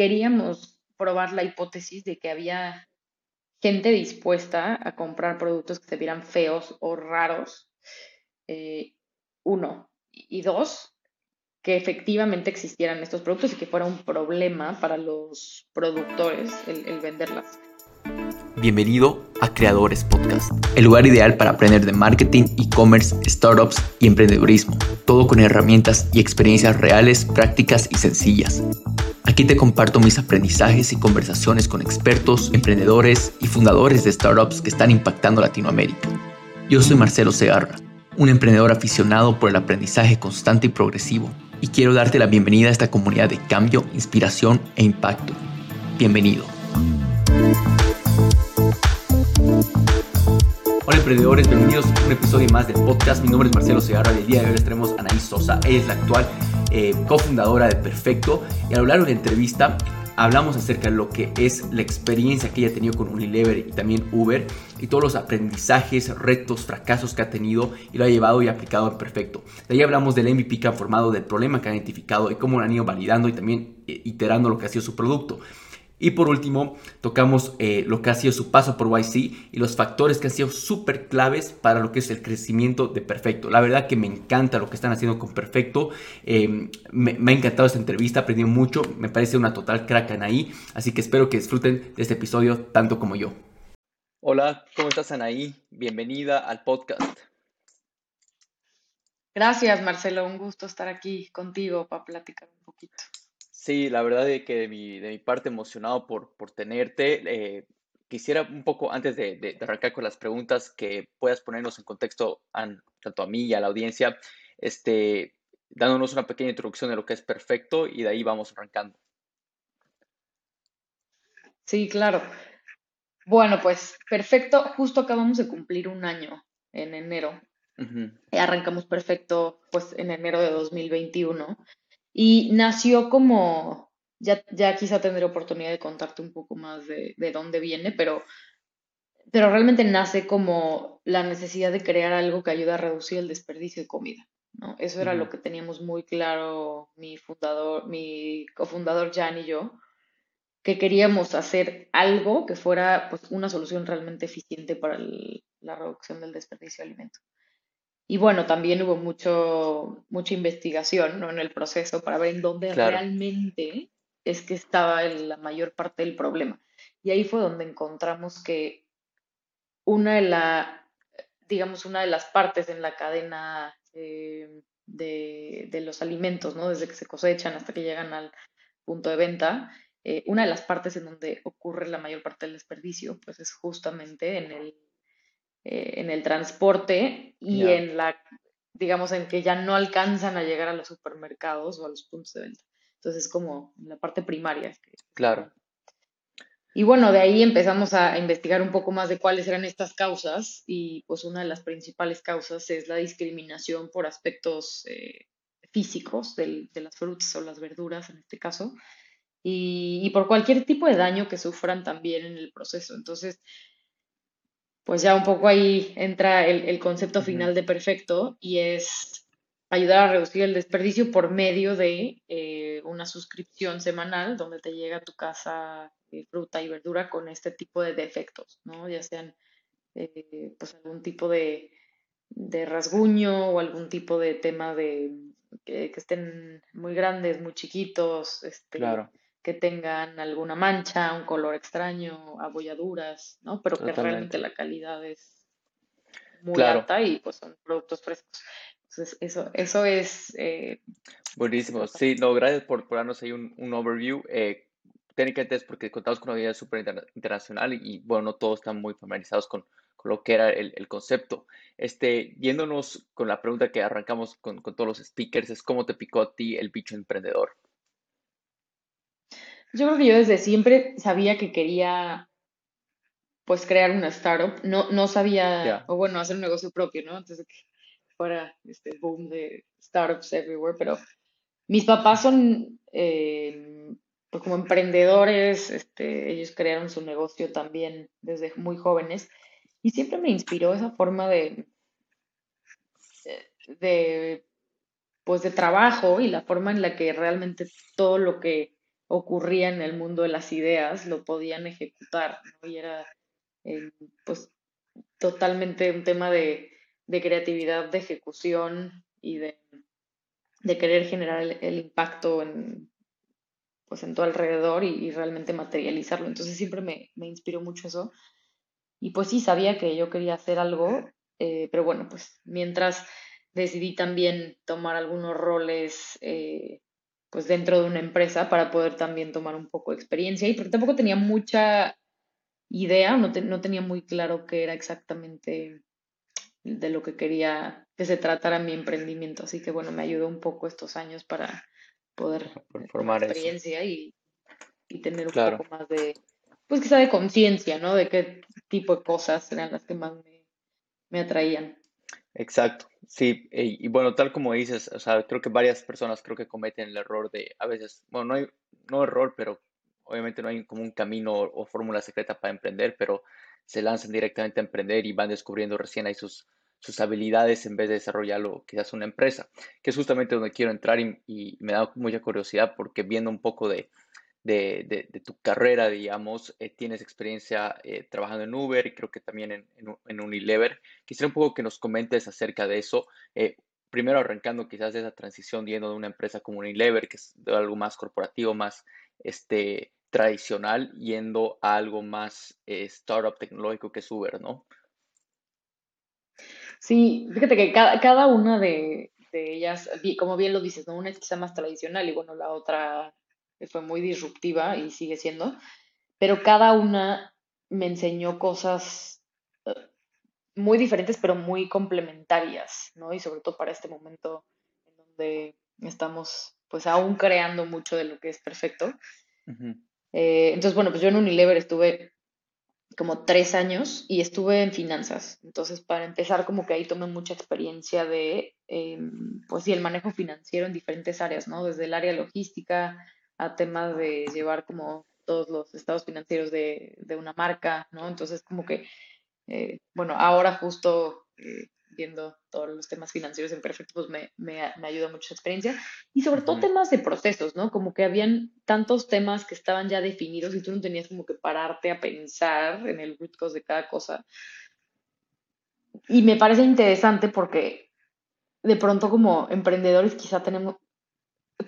queríamos probar la hipótesis de que había gente dispuesta a comprar productos que se vieran feos o raros. Eh, uno. Y dos, que efectivamente existieran estos productos y que fuera un problema para los productores el, el venderlas. Bienvenido a Creadores Podcast, el lugar ideal para aprender de marketing, e-commerce, startups y emprendedurismo, todo con herramientas y experiencias reales, prácticas y sencillas. Aquí te comparto mis aprendizajes y conversaciones con expertos, emprendedores y fundadores de startups que están impactando Latinoamérica. Yo soy Marcelo Segarra, un emprendedor aficionado por el aprendizaje constante y progresivo, y quiero darte la bienvenida a esta comunidad de cambio, inspiración e impacto. Bienvenido. Hola emprendedores, bienvenidos a un episodio más del podcast. Mi nombre es Marcelo Segarra y el día de hoy les traemos a Anaís Sosa. Ella es la actual eh, cofundadora de Perfecto y a lo largo de la entrevista hablamos acerca de lo que es la experiencia que ella ha tenido con Unilever y también Uber y todos los aprendizajes, retos, fracasos que ha tenido y lo ha llevado y aplicado en perfecto. De ahí hablamos del MVP que ha formado, del problema que han identificado y cómo lo han ido validando y también eh, iterando lo que ha sido su producto. Y por último, tocamos eh, lo que ha sido su paso por YC y los factores que han sido súper claves para lo que es el crecimiento de Perfecto. La verdad que me encanta lo que están haciendo con Perfecto. Em, me, ha encantado esta entrevista, aprendí mucho. Me parece una total crack Anaí. Así que espero que disfruten de este episodio tanto como yo. Hola, ¿cómo estás Anaí? Bienvenida al podcast. Gracias Marcelo, un gusto estar aquí contigo para platicar un poquito. Sí, la verdad es que de mi, de mi parte emocionado por, por tenerte. Eh, quisiera un poco, antes de, arrancar con las preguntas, que puedas ponernos en contexto tanto a mí y a la audiencia, este, dándonos una pequeña introducción de lo que es perfecto y de ahí vamos arrancando. Sí, claro. Bueno, pues perfecto. Justo acabamos de cumplir un año en enero. Arrancamos perfecto pues en enero de 2021 y nació como, ya, ya quizá tendré oportunidad de contarte un poco más de, de dónde viene, pero, pero realmente nace como la necesidad de crear algo que ayude a reducir el desperdicio de comida. ¿no? Eso era lo que teníamos muy claro mi fundador, mi cofundador Jan y yo, que queríamos hacer algo que fuera pues, una solución realmente eficiente para la reducción del desperdicio de alimentos. Y bueno, también hubo mucho, mucha investigación ¿no? en el proceso para ver en dónde realmente es que estaba la mayor parte del problema. Y ahí fue donde encontramos que una de la, digamos, una de las partes en la cadena eh, de, de, los alimentos, ¿no? Desde que se cosechan hasta que llegan al punto de venta, eh, una de las partes en donde ocurre la mayor parte del desperdicio, pues es justamente en el eh, en el transporte y en la, digamos, en que ya no alcanzan a llegar a los supermercados o a los puntos de venta. Entonces, como en la parte primaria. Claro. Y bueno, de ahí empezamos a investigar un poco más de cuáles eran estas causas y pues una de las principales causas es la discriminación por aspectos eh, físicos de las frutas o las verduras en este caso y, y, por cualquier tipo de daño que sufran también en el proceso. Entonces, pues ya un poco ahí entra el, concepto final de perfecto y es ayudar a reducir el desperdicio por medio de eh, una suscripción semanal donde te llega a tu casa eh, fruta y verdura con este tipo de defectos, ¿no? Ya sean eh, pues algún tipo de, rasguño o algún tipo de tema de que, estén muy grandes, muy chiquitos, este, claro que tengan alguna mancha, un color extraño, abolladuras, ¿no? Pero que realmente la calidad es muy alta y pues son productos frescos. Entonces, eso, eso es... Eh, Buenísimo, sí, no, gracias por, darnos ahí un, overview. Eh, técnicamente es porque contamos con una vida súper internacional y, bueno, no todos están muy familiarizados con, lo que era el, concepto. Este, yéndonos con la pregunta que arrancamos con, con todos los speakers, es cómo te picó a ti el bicho emprendedor. Yo creo que yo desde siempre sabía que quería pues crear una startup. No, no sabía, o bueno, hacer un negocio propio, ¿no? Antes de que fuera este boom de startups everywhere, pero mis papás son eh, pues como emprendedores, este, ellos crearon su negocio también desde muy jóvenes y siempre me inspiró esa forma de, de pues de trabajo y la forma en la que realmente todo lo que ocurría en el mundo de las ideas lo podían ejecutar, ¿no? Y era, eh, pues, totalmente un tema de, creatividad, de ejecución y de, querer generar el, impacto en, pues, en todo alrededor y, realmente materializarlo. Entonces siempre me, me, inspiró mucho eso. Y pues sí, sabía que yo quería hacer algo, eh, pero bueno, pues mientras decidí también tomar algunos roles eh, pues dentro de una empresa para poder también tomar un poco de experiencia y porque tampoco tenía mucha idea, no, no tenía muy claro qué era exactamente de lo que quería que se tratara mi emprendimiento. Así que bueno, me ayudó un poco estos años para poder formar experiencia y, tener un poco más de, pues quizá de conciencia, ¿no? De qué tipo de cosas eran las que más me, me atraían. Exacto, sí, y, bueno, tal como dices, o sea, creo que varias personas creo que cometen el error de, a veces, bueno, no hay, no error, pero obviamente no hay como un camino o, fórmula secreta para emprender, pero se lanzan directamente a emprender y van descubriendo recién ahí sus, sus habilidades en vez de desarrollarlo quizás una empresa, que es justamente donde quiero entrar y me da mucha curiosidad porque viendo un poco de, de, de, tu carrera, digamos, eh, tienes experiencia eh, trabajando en Uber y creo que también en, en, Unilever. Quisiera un poco que nos comentes acerca de eso. Eh, primero arrancando quizás de esa transición yendo de una empresa como Unilever, que es de algo más corporativo, más este, tradicional, yendo a algo más startup tecnológico que es Uber, ¿no? Sí, fíjate que cada, cada una de, de ellas, como bien lo dices, ¿no? Una es quizá más tradicional y bueno, la otra fue muy disruptiva y sigue siendo, pero cada una me enseñó cosas eh, muy diferentes, pero muy complementarias, ¿no? Y sobre todo para este momento en donde estamos pues aún creando mucho de lo que es perfecto. Eh, entonces, bueno, pues yo en Unilever estuve como tres años y estuve en finanzas. Entonces, para empezar, como que ahí tomé mucha experiencia de, em, pues sí, el manejo financiero en diferentes áreas, ¿no? Desde el área logística, a temas de llevar como todos los estados financieros de, una marca, ¿no? Entonces, como que, eh, bueno, ahora justo eh, viendo todos los temas financieros en Perfecto, pues me, me, ayuda mucho esa experiencia. Y sobre todo temas de procesos, ¿no? Como que habían tantos temas que estaban ya definidos y tú no tenías como que pararte a pensar en el root cause de cada cosa. Y me parece interesante porque de pronto como emprendedores quizá tenemos,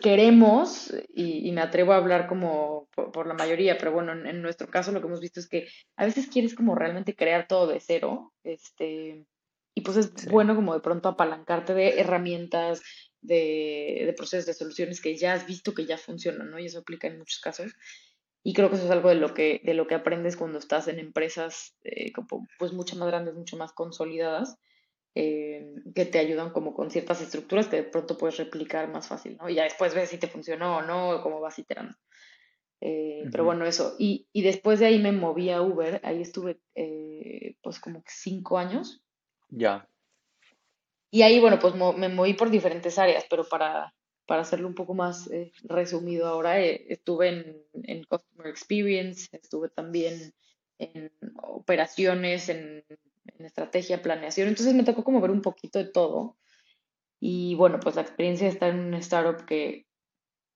queremos, y, me atrevo a hablar como por, la mayoría, pero bueno, en, nuestro caso lo que hemos visto es que a veces quieres como realmente crear todo de cero, este, y pues es bueno como de pronto apalancarte de herramientas, de, de, procesos, de soluciones que ya has visto que ya funcionan, ¿no? Y eso aplica en muchos casos. Y creo que eso es algo de lo que, de lo que aprendes cuando estás en empresas eh, como, pues mucho más grandes, mucho más consolidadas eh, que te ayudan como con ciertas estructuras que de pronto puedes replicar más fácil, ¿no? Y ya después ves si te funcionó o no, cómo vas iterando. Eh, pero bueno, eso. Y, y, después de ahí me moví a Uber, ahí estuve eh, pues como cinco años. Ya. Y ahí, bueno, pues me moví por diferentes áreas, pero para, para hacerlo un poco más resumido ahora, estuve en, en Customer Experience, estuve también en operaciones, en en estrategia, planeación. Entonces me tocó como ver un poquito de todo. Y bueno, pues la experiencia de estar en un startup que,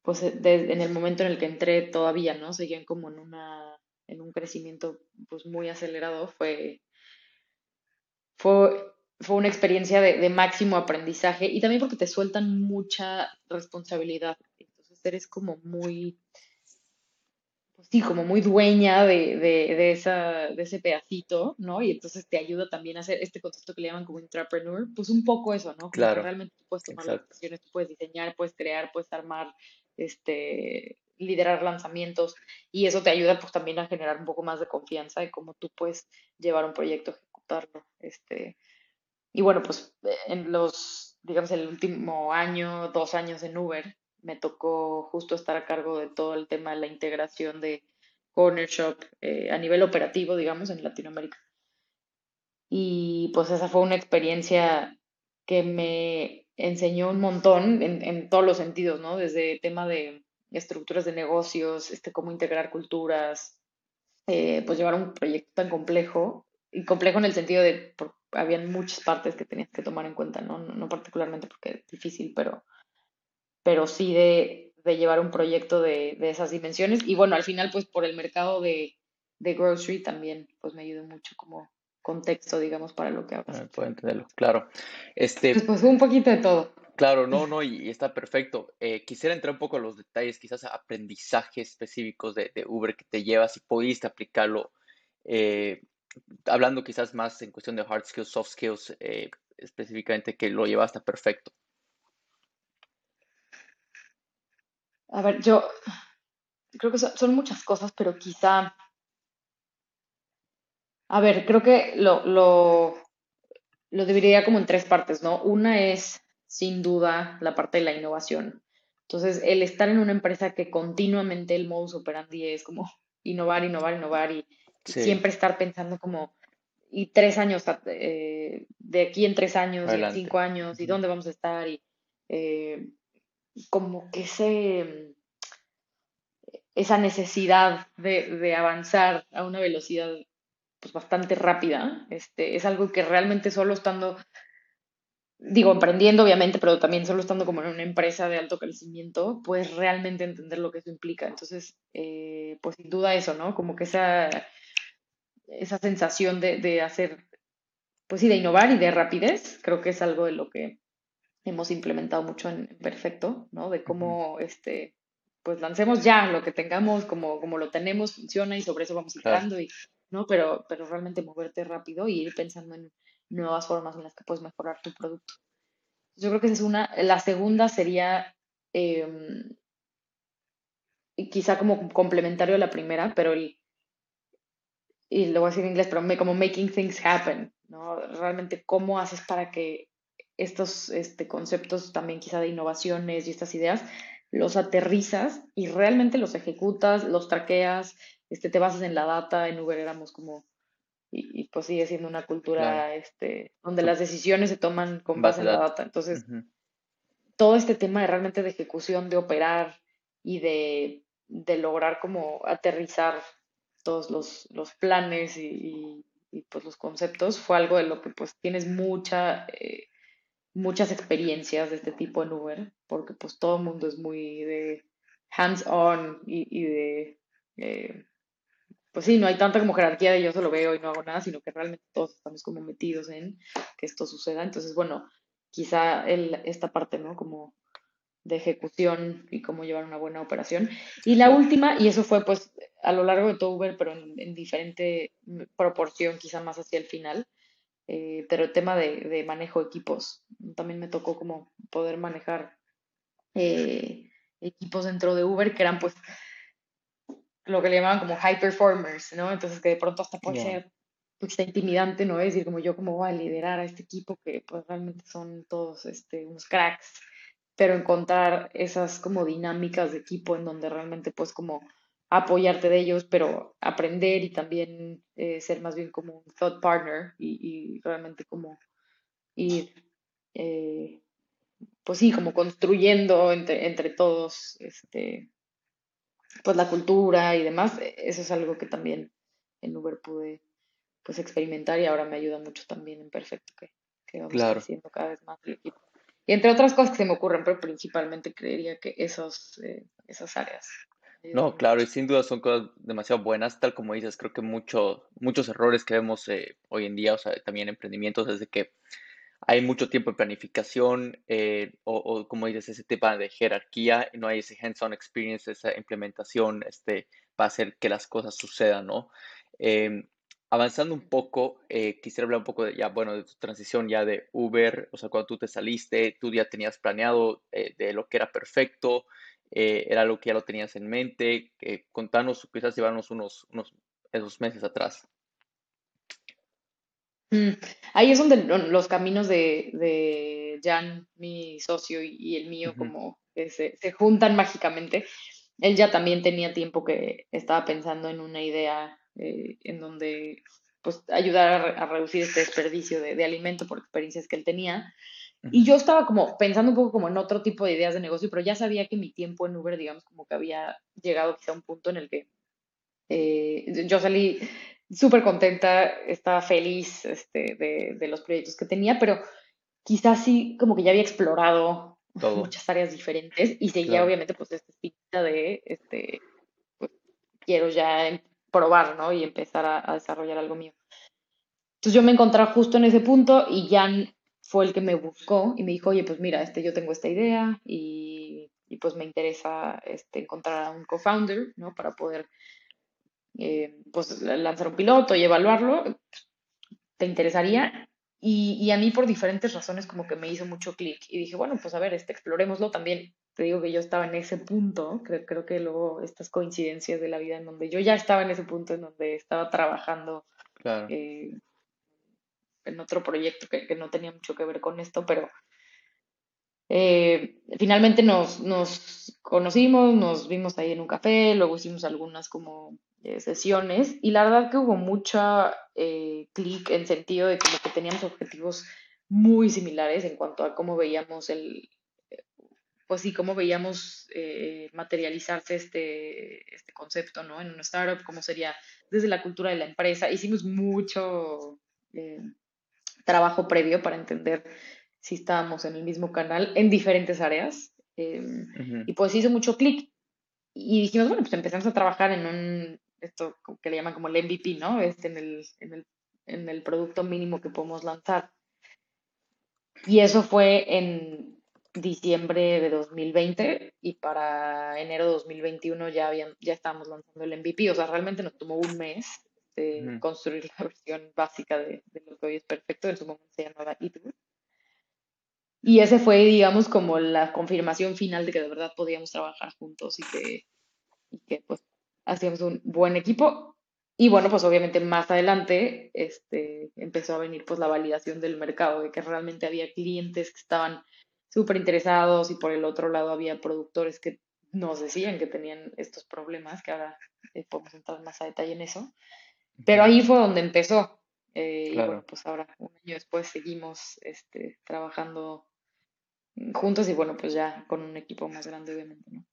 pues en el momento en el que entré todavía, ¿no? Seguían como en una, en un crecimiento pues muy acelerado, fue, fue, fue una experiencia de, de máximo aprendizaje y también porque te sueltan mucha responsabilidad. Entonces eres como muy, sí, como muy dueña de, de, esa, de ese pedacito, ¿no? Y entonces te ayuda también a hacer este concepto que le llaman como intrapreneur, pues un poco eso, ¿no? claro. realmente tú puedes tomar las decisiones, tú puedes diseñar, puedes crear, puedes armar, este, liderar lanzamientos y eso te ayuda pues también a generar un poco más de confianza de cómo tú puedes llevar un proyecto, ejecutarlo, este, y bueno, pues en los, digamos, el último año, dos años en Uber, me tocó justo estar a cargo de todo el tema de la integración de Corner Shop eh, a nivel operativo, digamos, en Latinoamérica. Y pues esa fue una experiencia que me enseñó un montón en, todos los sentidos, ¿no? Desde tema de estructuras de negocios, este, cómo integrar culturas, eh, pues llevar un proyecto tan complejo, y complejo en el sentido de, habían muchas partes que tenías que tomar en cuenta. No, no particularmente porque es difícil, pero pero sí de, de llevar un proyecto de, de, esas dimensiones. Y bueno, al final, pues por el mercado de, de grocery también, pues me ayudó mucho como contexto, digamos, para lo que hagas. Ah, puedo entenderlo, claro. Este, pues, pues, un poquito de todo. Claro, no, no, y, está perfecto. Eh, quisiera entrar un poco a los detalles, quizás aprendizajes específicos de, de Uber que te llevas y pudiste aplicarlo, eh, hablando quizás más en cuestión de hard skills, soft skills, eh, específicamente que lo llevaste perfecto. A ver, yo creo que son, muchas cosas, pero quizá, a ver, creo que lo, lo, lo dividiría como en tres partes, ¿no? Una es, sin duda, la parte de la innovación. Entonces, el estar en una empresa que continuamente el modus operandi es como innovar, innovar, innovar y siempre estar pensando como, y tres años, eh, de aquí en tres años, y en cinco años, y dónde vamos a estar, y eh, como que ese, esa necesidad de, avanzar a una velocidad pues, bastante rápida, este, es algo que realmente solo estando, digo, emprendiendo obviamente, pero también solo estando como en una empresa de alto crecimiento, puedes realmente entender lo que eso implica. Entonces, eh, pues sin duda eso, ¿no? Como que esa, esa sensación de, de hacer, pues sí, de innovar y de rapidez, creo que es algo de lo que hemos implementado mucho en, Perfecto, ¿no? De cómo, este, pues lancemos ya lo que tengamos, como, como lo tenemos, funciona y sobre eso vamos entrando, y, ¿no? Pero, pero realmente moverte rápido y ir pensando en nuevas formas en las que puedes mejorar tu producto. Yo creo que esa es una. La segunda sería, em, quizá como complementario a la primera, pero el, y lo voy a decir en inglés, pero como making things happen, ¿no? Realmente cómo haces para que estos este, conceptos también quizá de innovaciones y estas ideas, los aterrizas y realmente los ejecutas, los traqueas, este, te basas en la data, en Uber éramos como, y, pues sigue siendo una cultura este, donde las decisiones se toman con base en la data. Entonces, todo este tema de realmente de ejecución, de operar y de, de lograr como aterrizar todos los, los planes y, y, pues los conceptos fue algo de lo que pues tienes mucha... Eh, muchas experiencias de este tipo en Uber, porque pues todo el mundo es muy de hands-on y, de, eh, pues sí, no hay tanta como jerarquía de yo solo veo y no hago nada, sino que realmente todos estamos como metidos en que esto suceda. Entonces, bueno, quizá el, esta parte, ¿no? Como de ejecución y cómo llevar una buena operación. Y la última, y eso fue pues a lo largo de todo Uber, pero en, en diferente proporción, quizá más hacia el final, eh, pero el tema de, manejo de equipos, también me tocó como poder manejar eh, equipos dentro de Uber que eran pues lo que le llamaban como high performers, ¿no? Entonces que de pronto hasta puede ser pues, intimidante, ¿no? Es decir, como yo cómo voy a liderar a este equipo que pues realmente son todos este, unos cracks, pero encontrar esas como dinámicas de equipo en donde realmente pues como apoyarte de ellos, pero aprender y también eh, ser más bien como un thought partner y, realmente como ir, eh, pues sí, como construyendo entre, entre todos este, pues la cultura y demás. E, eso es algo que también en Uber pude pues experimentar y ahora me ayuda mucho también en Perfecto que, que vamos haciendo cada vez más el equipo. Y entre otras cosas que se me ocurren, pero principalmente creería que esos, eh, esas áreas. No, claro, y sin duda son cosas demasiado buenas, tal como dices, creo que mucho, muchos errores que vemos eh, hoy en día, o sea, también emprendimientos, desde que hay mucho tiempo de planificación, eh, o, como dices, ese tema de jerarquía, no hay ese hands-on experience, esa implementación, este, para hacer que las cosas sucedan, ¿no? Em, avanzando un poco, eh, quisiera hablar un poco de, ya, bueno, de tu transición ya de Uber, o sea, cuando tú te saliste, tú ya tenías planeado de lo que era perfecto, eh, era algo que ya lo tenías en mente. contanos, quizás llevarnos unos, unos esos meses atrás. Mm, ahí es donde los caminos de, de Jan, mi socio, y, el mío, como se, se, juntan mágicamente. Él ya también tenía tiempo que estaba pensando en una idea eh, en donde pues ayudar a, reducir este desperdicio de, de, alimento por experiencias que él tenía. Y yo estaba como pensando un poco como en otro tipo de ideas de negocio, pero ya sabía que mi tiempo en Uber, digamos, como que había llegado quizá a un punto en el que eh, yo salí súper contenta, estaba feliz este, de, de, los proyectos que tenía, pero quizás sí como que ya había explorado muchas áreas diferentes y seguía obviamente pues esta espinita de, este, pues, quiero ya probar, ¿no? Y empezar a, desarrollar algo mío. Entonces yo me encontraba justo en ese punto y Jan fue el que me buscó y me dijo, oye, pues mira, este, yo tengo esta idea y, y pues me interesa este, encontrar a un co-founder, ¿no? Para poder eh, pues lanzar un piloto y evaluarlo. ¿Te interesaría? Y, a mí por diferentes razones como que me hizo mucho clic y dije, bueno, pues a ver, este, explorémoslo también. Te digo que yo estaba en ese punto, creo, creo que luego estas coincidencias de la vida en donde yo ya estaba en ese punto en donde estaba trabajando eh, en otro proyecto que, no tenía mucho que ver con esto, pero eh, finalmente nos, nos conocimos, nos vimos ahí en un café, luego hicimos algunas como eh, sesiones y la verdad que hubo mucha eh, clic en sentido de que teníamos objetivos muy similares en cuanto a cómo veíamos el, pues sí, cómo veíamos materializarse este, este concepto, ¿no? En una startup, cómo sería desde la cultura de la empresa. Hicimos mucho trabajo previo para entender si estábamos en el mismo canal en diferentes áreas. Y pues hizo mucho clic. Y dijimos, bueno, pues empezamos a trabajar en un esto que le llaman como el MVP, ¿no? Este en el, en el, en el producto mínimo que podemos lanzar. Y eso fue en diciembre de 2020 y para enero de 2021 ya, habían, ya estábamos lanzando el MVP. O sea, realmente nos tomó un mes de construir la versión básica de, de, lo que hoy es perfecto. En su momento se llamaba eTool. Y ese fue, digamos, como la confirmación final de que de verdad podíamos trabajar juntos y que, y que pues hacíamos un buen equipo. Y bueno, pues obviamente más adelante este, empezó a venir pues la validación del mercado, de que realmente había clientes que estaban súper interesados y por el otro lado había productores que nos decían que tenían estos problemas, que ahora eh, podemos entrar más a detalle en eso. Pero ahí fue donde empezó. Eh, y bueno, pues ahora, un año después, seguimos este, trabajando juntos y bueno, pues ya con un equipo más grande, obviamente, ¿no?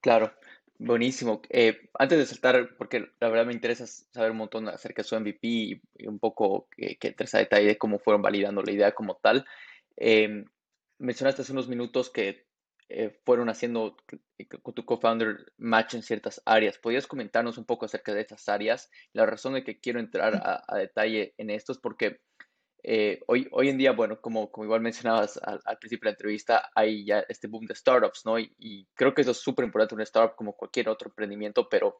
Claro. Buenísimo. Eh, antes de saltar, porque la verdad me interesa saber un montón acerca de su MVP y, un poco que, que entres a detalle de cómo fueron validando la idea como tal. Em, mencionaste hace unos minutos que eh, fueron haciendo con tu co-founder match en ciertas áreas. ¿Podrías comentarnos un poco acerca de estas áreas? La razón de que quiero entrar a, a detalle en esto es porque eh, hoy, hoy en día, bueno, como, como igual mencionabas al, principio de la entrevista, hay ya este boom de startups, ¿no? Y, creo que eso es súper importante, un startup como cualquier otro emprendimiento, pero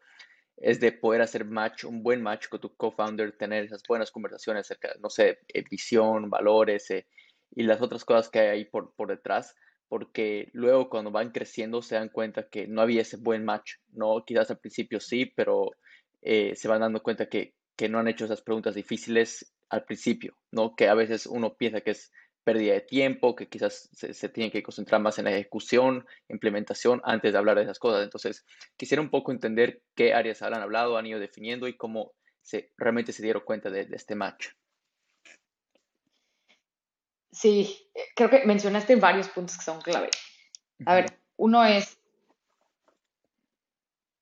es de poder hacer match, un buen match con tu co-founder, tener esas buenas conversaciones acerca, no sé, eh, visión, valores eh, y las otras cosas que hay ahí por, por detrás, porque luego cuando van creciendo se dan cuenta que no había ese buen match, ¿no? Quizás al principio sí, pero se van dando cuenta que, que no han hecho esas preguntas difíciles al principio, ¿no? Que a veces uno piensa que es pérdida de tiempo, que quizás se, tiene que concentrar más en la ejecución, implementación, antes de hablar de esas cosas. Entonces, quisiera un poco entender qué áreas han hablado, han ido definiendo y cómo se, realmente se dieron cuenta de, este match. Sí, eh, creo que mencionaste varios puntos que son clave. A ver, uno es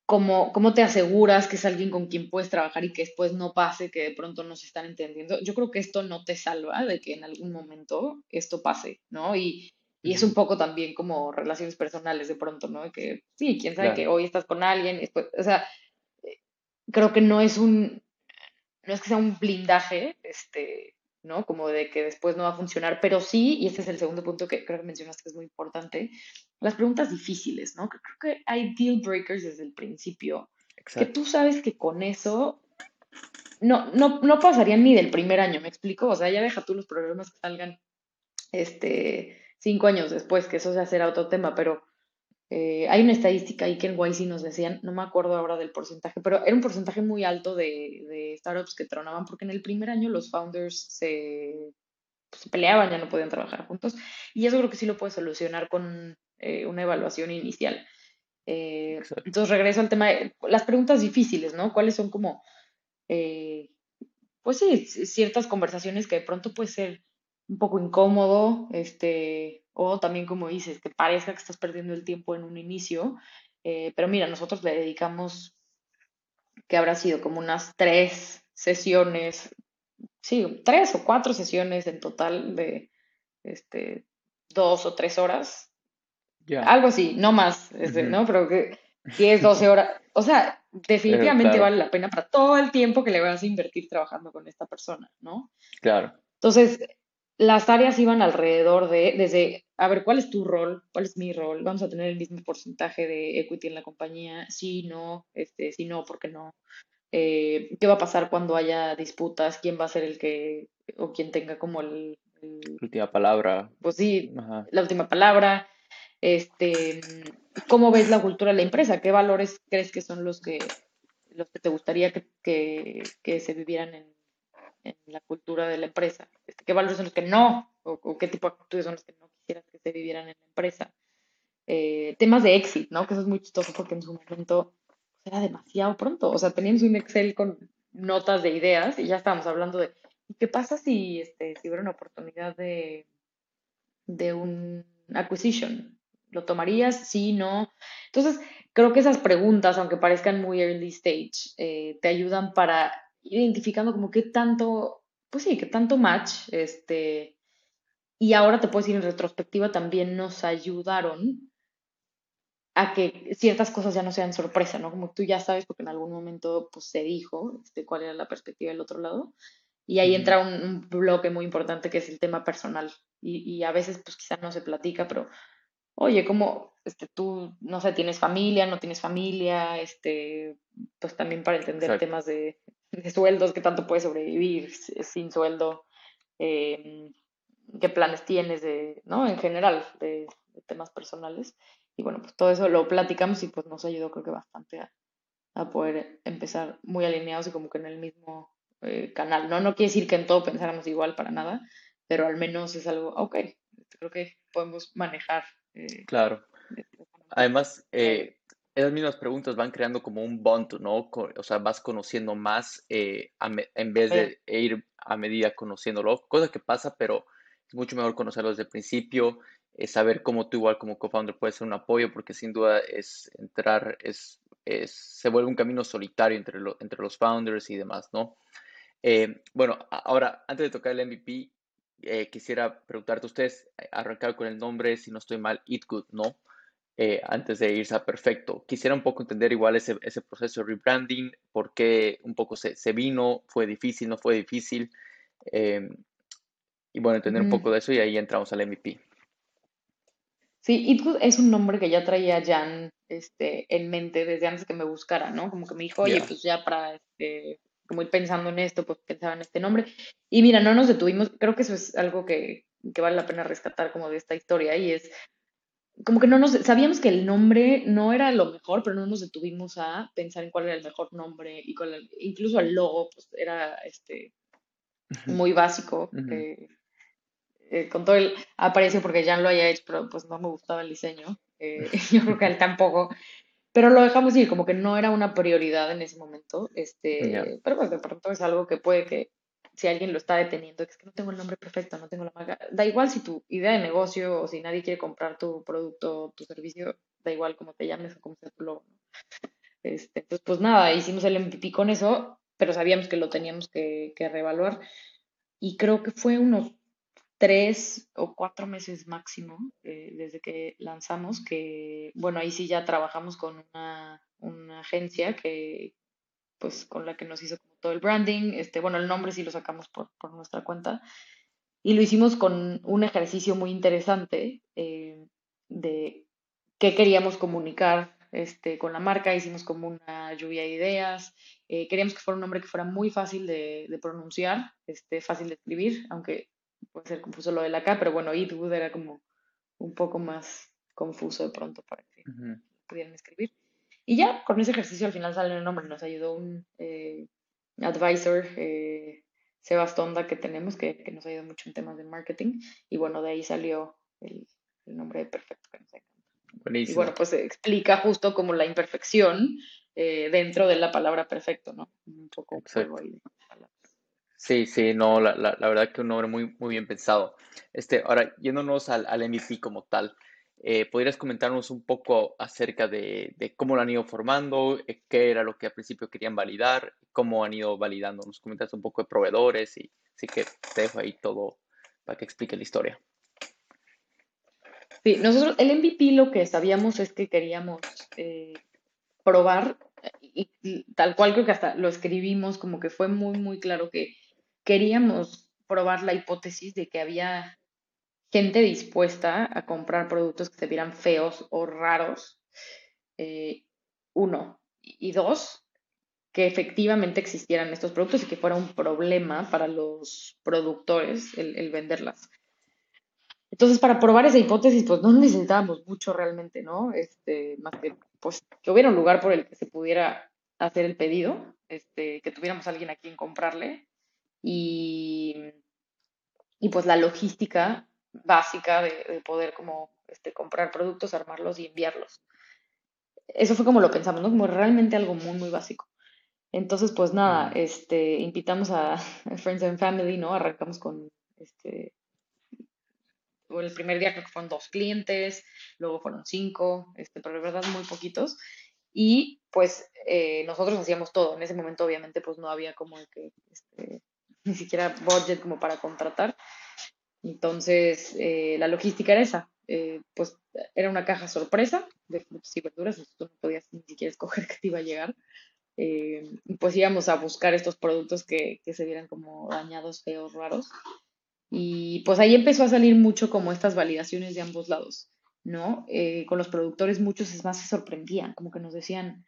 cómo, cómo te aseguras que es alguien con quien puedes trabajar y que después no pase, que de pronto no se están entendiendo. Yo creo que esto no te salva de que en algún momento esto pase, ¿no? Y, y es un poco también como relaciones personales de pronto, ¿no? Que sí, quién sabe que hoy estás con alguien, después, o sea, eh, creo que no es un, no es que sea un blindaje, este, ¿no? Como de que después no va a funcionar, pero sí, y ese es el segundo punto que creo que mencionaste que es muy importante, las preguntas difíciles, ¿no? Creo que hay deal breakers desde el principio, que tú sabes que con eso no, no, no pasarían ni del primer año, ¿me explico? O sea, ya deja tú los problemas que salgan este, cinco años después, que eso ya será otro tema, pero eh, hay una estadística ahí que en YC nos decían, no me acuerdo ahora del porcentaje, pero era un porcentaje muy alto de, startups que tronaban porque en el primer año los founders se, pues, se, peleaban, ya no podían trabajar juntos. Y eso creo que sí lo puedes solucionar con eh, una evaluación inicial. Eh, entonces regreso al tema de las preguntas difíciles, ¿no? ¿Cuáles son como, pues sí, ciertas conversaciones que de pronto puede ser un poco incómodo, este, o también como dices, que parezca que estás perdiendo el tiempo en un inicio, eh, pero mira, nosotros le dedicamos, que habrá sido como unas tres sesiones, sí, tres o cuatro sesiones en total de este, dos o tres horas Algo así, no más, este, ¿no? Pero que 10, 12 horas. O sea, definitivamente vale la pena para todo el tiempo que le vas a invertir trabajando con esta persona, ¿no? Claro. Entonces, las áreas iban alrededor de, desde, a ver, ¿cuál es tu rol? ¿Cuál es mi rol? ¿Vamos a tener el mismo porcentaje de equity en la compañía? Sí, no, este, sí, no, ¿por qué no? Eh, ¿Qué va a pasar cuando haya disputas? ¿Quién va a ser el que, o quien tenga como el... la última palabra. Pues sí, la última palabra. Este, ¿Cómo ves la cultura de la empresa? ¿Qué valores crees que son los que, los que te gustaría que, que se vivieran en, en la cultura de la empresa? Este, ¿Qué valores son los que no? O, qué tipo de actitudes son los que no quisieras que se vivieran en la empresa? Eh, temas de éxito, ¿no? Que eso es muy chistoso porque en su momento era demasiado pronto. O sea, teníamos un Excel con notas de ideas y ya estábamos hablando de qué pasa si, este, si hubiera una oportunidad de, de un acquisition. ¿Lo tomarías? Sí, no. Entonces, creo que esas preguntas, aunque parezcan muy early stage, eh, te ayudan para identificando como qué tanto, pues sí, qué tanto match, este, y ahora te puedo decir en retrospectiva también nos ayudaron a que ciertas cosas ya no sean sorpresa, ¿no? Como tú ya sabes, porque en algún momento pues se dijo este, cuál era la perspectiva del otro lado. Y ahí entra un, bloque muy importante que es el tema personal. Y, y a veces pues quizá no se platica, pero oye, como este, tú, no sé, tienes familia, no tienes familia, este, pues también para entender temas de sueldos, qué tanto puedes sobrevivir sin sueldo, em, qué planes tienes de, ¿no? En general, de, temas personales. Y bueno, pues todo eso lo platicamos y pues nos ayudó creo que bastante a, poder empezar muy alineados y como que en el mismo eh, canal, ¿no? No quiere decir que en todo pensáramos igual para nada, pero al menos es algo, ok, creo que podemos manejar. Eh, claro. Además, eh, esas mismas preguntas van creando como un bond, ¿no? O sea, vas conociendo más eh, en vez de ir a medida conociéndolo, cosa que pasa, pero es mucho mejor conocerlo desde el principio, saber cómo tú igual como co-founder puedes ser un apoyo, porque sin duda es entrar, es, se vuelve un camino solitario entre, entre los founders y demás, ¿no? Eh, bueno, ahora, antes de tocar el MVP, eh, quisiera preguntarte a ustedes, arrancar con el nombre, si no estoy mal, Eat Good, ¿no? Eh, antes de irse a perfecto. Quisiera un poco entender igual ese, ese proceso de rebranding, por qué un poco se, se vino, fue difícil, no fue difícil. Em, y bueno, entender un poco de eso y ahí entramos al MVP. Sí, Itgood es un nombre que ya traía Jan este, en mente desde antes que me buscara, ¿no? Como que me dijo, oye, pues ya para, este, como ir pensando en esto, pues pensaba en este nombre. Y mira, no nos detuvimos, creo que eso es algo que, que vale la pena rescatar como de esta historia y es como que no nos, sabíamos que el nombre no era lo mejor, pero no nos detuvimos a pensar en cuál era el mejor nombre y cuál, incluso el logo, pues era este muy básico. Eh, eh, con todo el aprecio porque ya lo haya hecho, pero pues no me gustaba el diseño. Eh, yo creo que a él tampoco. Pero lo dejamos ir, como que no era una prioridad en ese momento. Este, Pero pues de pronto es algo que puede que si alguien lo está deteniendo, es que no tengo el nombre perfecto, no tengo la marca, da igual si tu idea de negocio o si nadie quiere comprar tu producto, tu servicio, da igual cómo te llames o cómo sea tu logo. Este, entonces, pues nada, hicimos el MVP con eso, pero sabíamos que lo teníamos que, que reevaluar. Y creo que fue unos tres o cuatro meses máximo eh, desde que lanzamos, que bueno, ahí sí ya trabajamos con una, una agencia que, pues con la que nos hizo todo el branding, este, bueno, el nombre sí lo sacamos por, nuestra cuenta, y lo hicimos con un ejercicio muy interesante eh, de qué queríamos comunicar este, con la marca, hicimos como una lluvia de ideas, eh, queríamos que fuera un nombre que fuera muy fácil de, pronunciar, este, fácil de escribir, aunque puede ser confuso lo de la K, pero bueno, It era como un poco más confuso de pronto para que pudieran escribir. Y ya, con ese ejercicio al final sale el nombre. Nos ayudó un eh, advisor, eh, Sebastonda, que tenemos, que, que, nos ayuda mucho en temas de marketing. Y bueno, de ahí salió el, nombre de Perfecto, que nos encanta. Y bueno, pues explica justo como la imperfección eh, dentro de la palabra perfecto, ¿no? Un poco ahí Sí, sí, no, la, la, la, verdad que un nombre muy, muy bien pensado. Este, ahora, yéndonos al, al MVP como tal, eh, ¿Podrías comentarnos un poco acerca de, cómo lo han ido formando, eh, qué era lo que al principio querían validar, cómo han ido validando? Nos comentas un poco de proveedores y así que te dejo ahí todo para que explique la historia. Sí, nosotros, el MVP lo que sabíamos es que queríamos eh, probar, y, tal cual creo que hasta lo escribimos, como que fue muy, muy claro que queríamos probar la hipótesis de que había gente dispuesta a comprar productos que se vieran feos o raros. Eh, uno. Y dos, que efectivamente existieran estos productos y que fuera un problema para los productores el venderlas. Entonces, para probar esa hipótesis, pues no necesitábamos mucho realmente, ¿no? Este, más que, pues, que hubiera un lugar por el que se pudiera hacer el pedido, este, que tuviéramos a alguien a quien comprarle y, y pues la logística básica de, poder como este, comprar productos, armarlos y enviarlos. Eso fue como lo pensamos, ¿no? Como realmente algo muy, muy básico. Entonces, pues nada, este, invitamos a, Friends and Family, ¿no? Arrancamos con este, el primer día creo que fueron dos clientes, luego fueron cinco, este, pero de verdad muy poquitos. Y pues eh, nosotros hacíamos todo. En ese momento obviamente pues no había como que este, ni siquiera budget como para contratar. Entonces eh, la logística era esa. Eh, pues era una caja sorpresa de frutas y verduras, tú no podías ni siquiera escoger qué te iba a llegar. y pues íbamos a buscar estos productos que, que se vieran como dañados, feos, raros y pues ahí empezó a salir mucho como estas validaciones de ambos lados, ¿no? Eh, con los productores muchos es más se sorprendían, como que nos decían,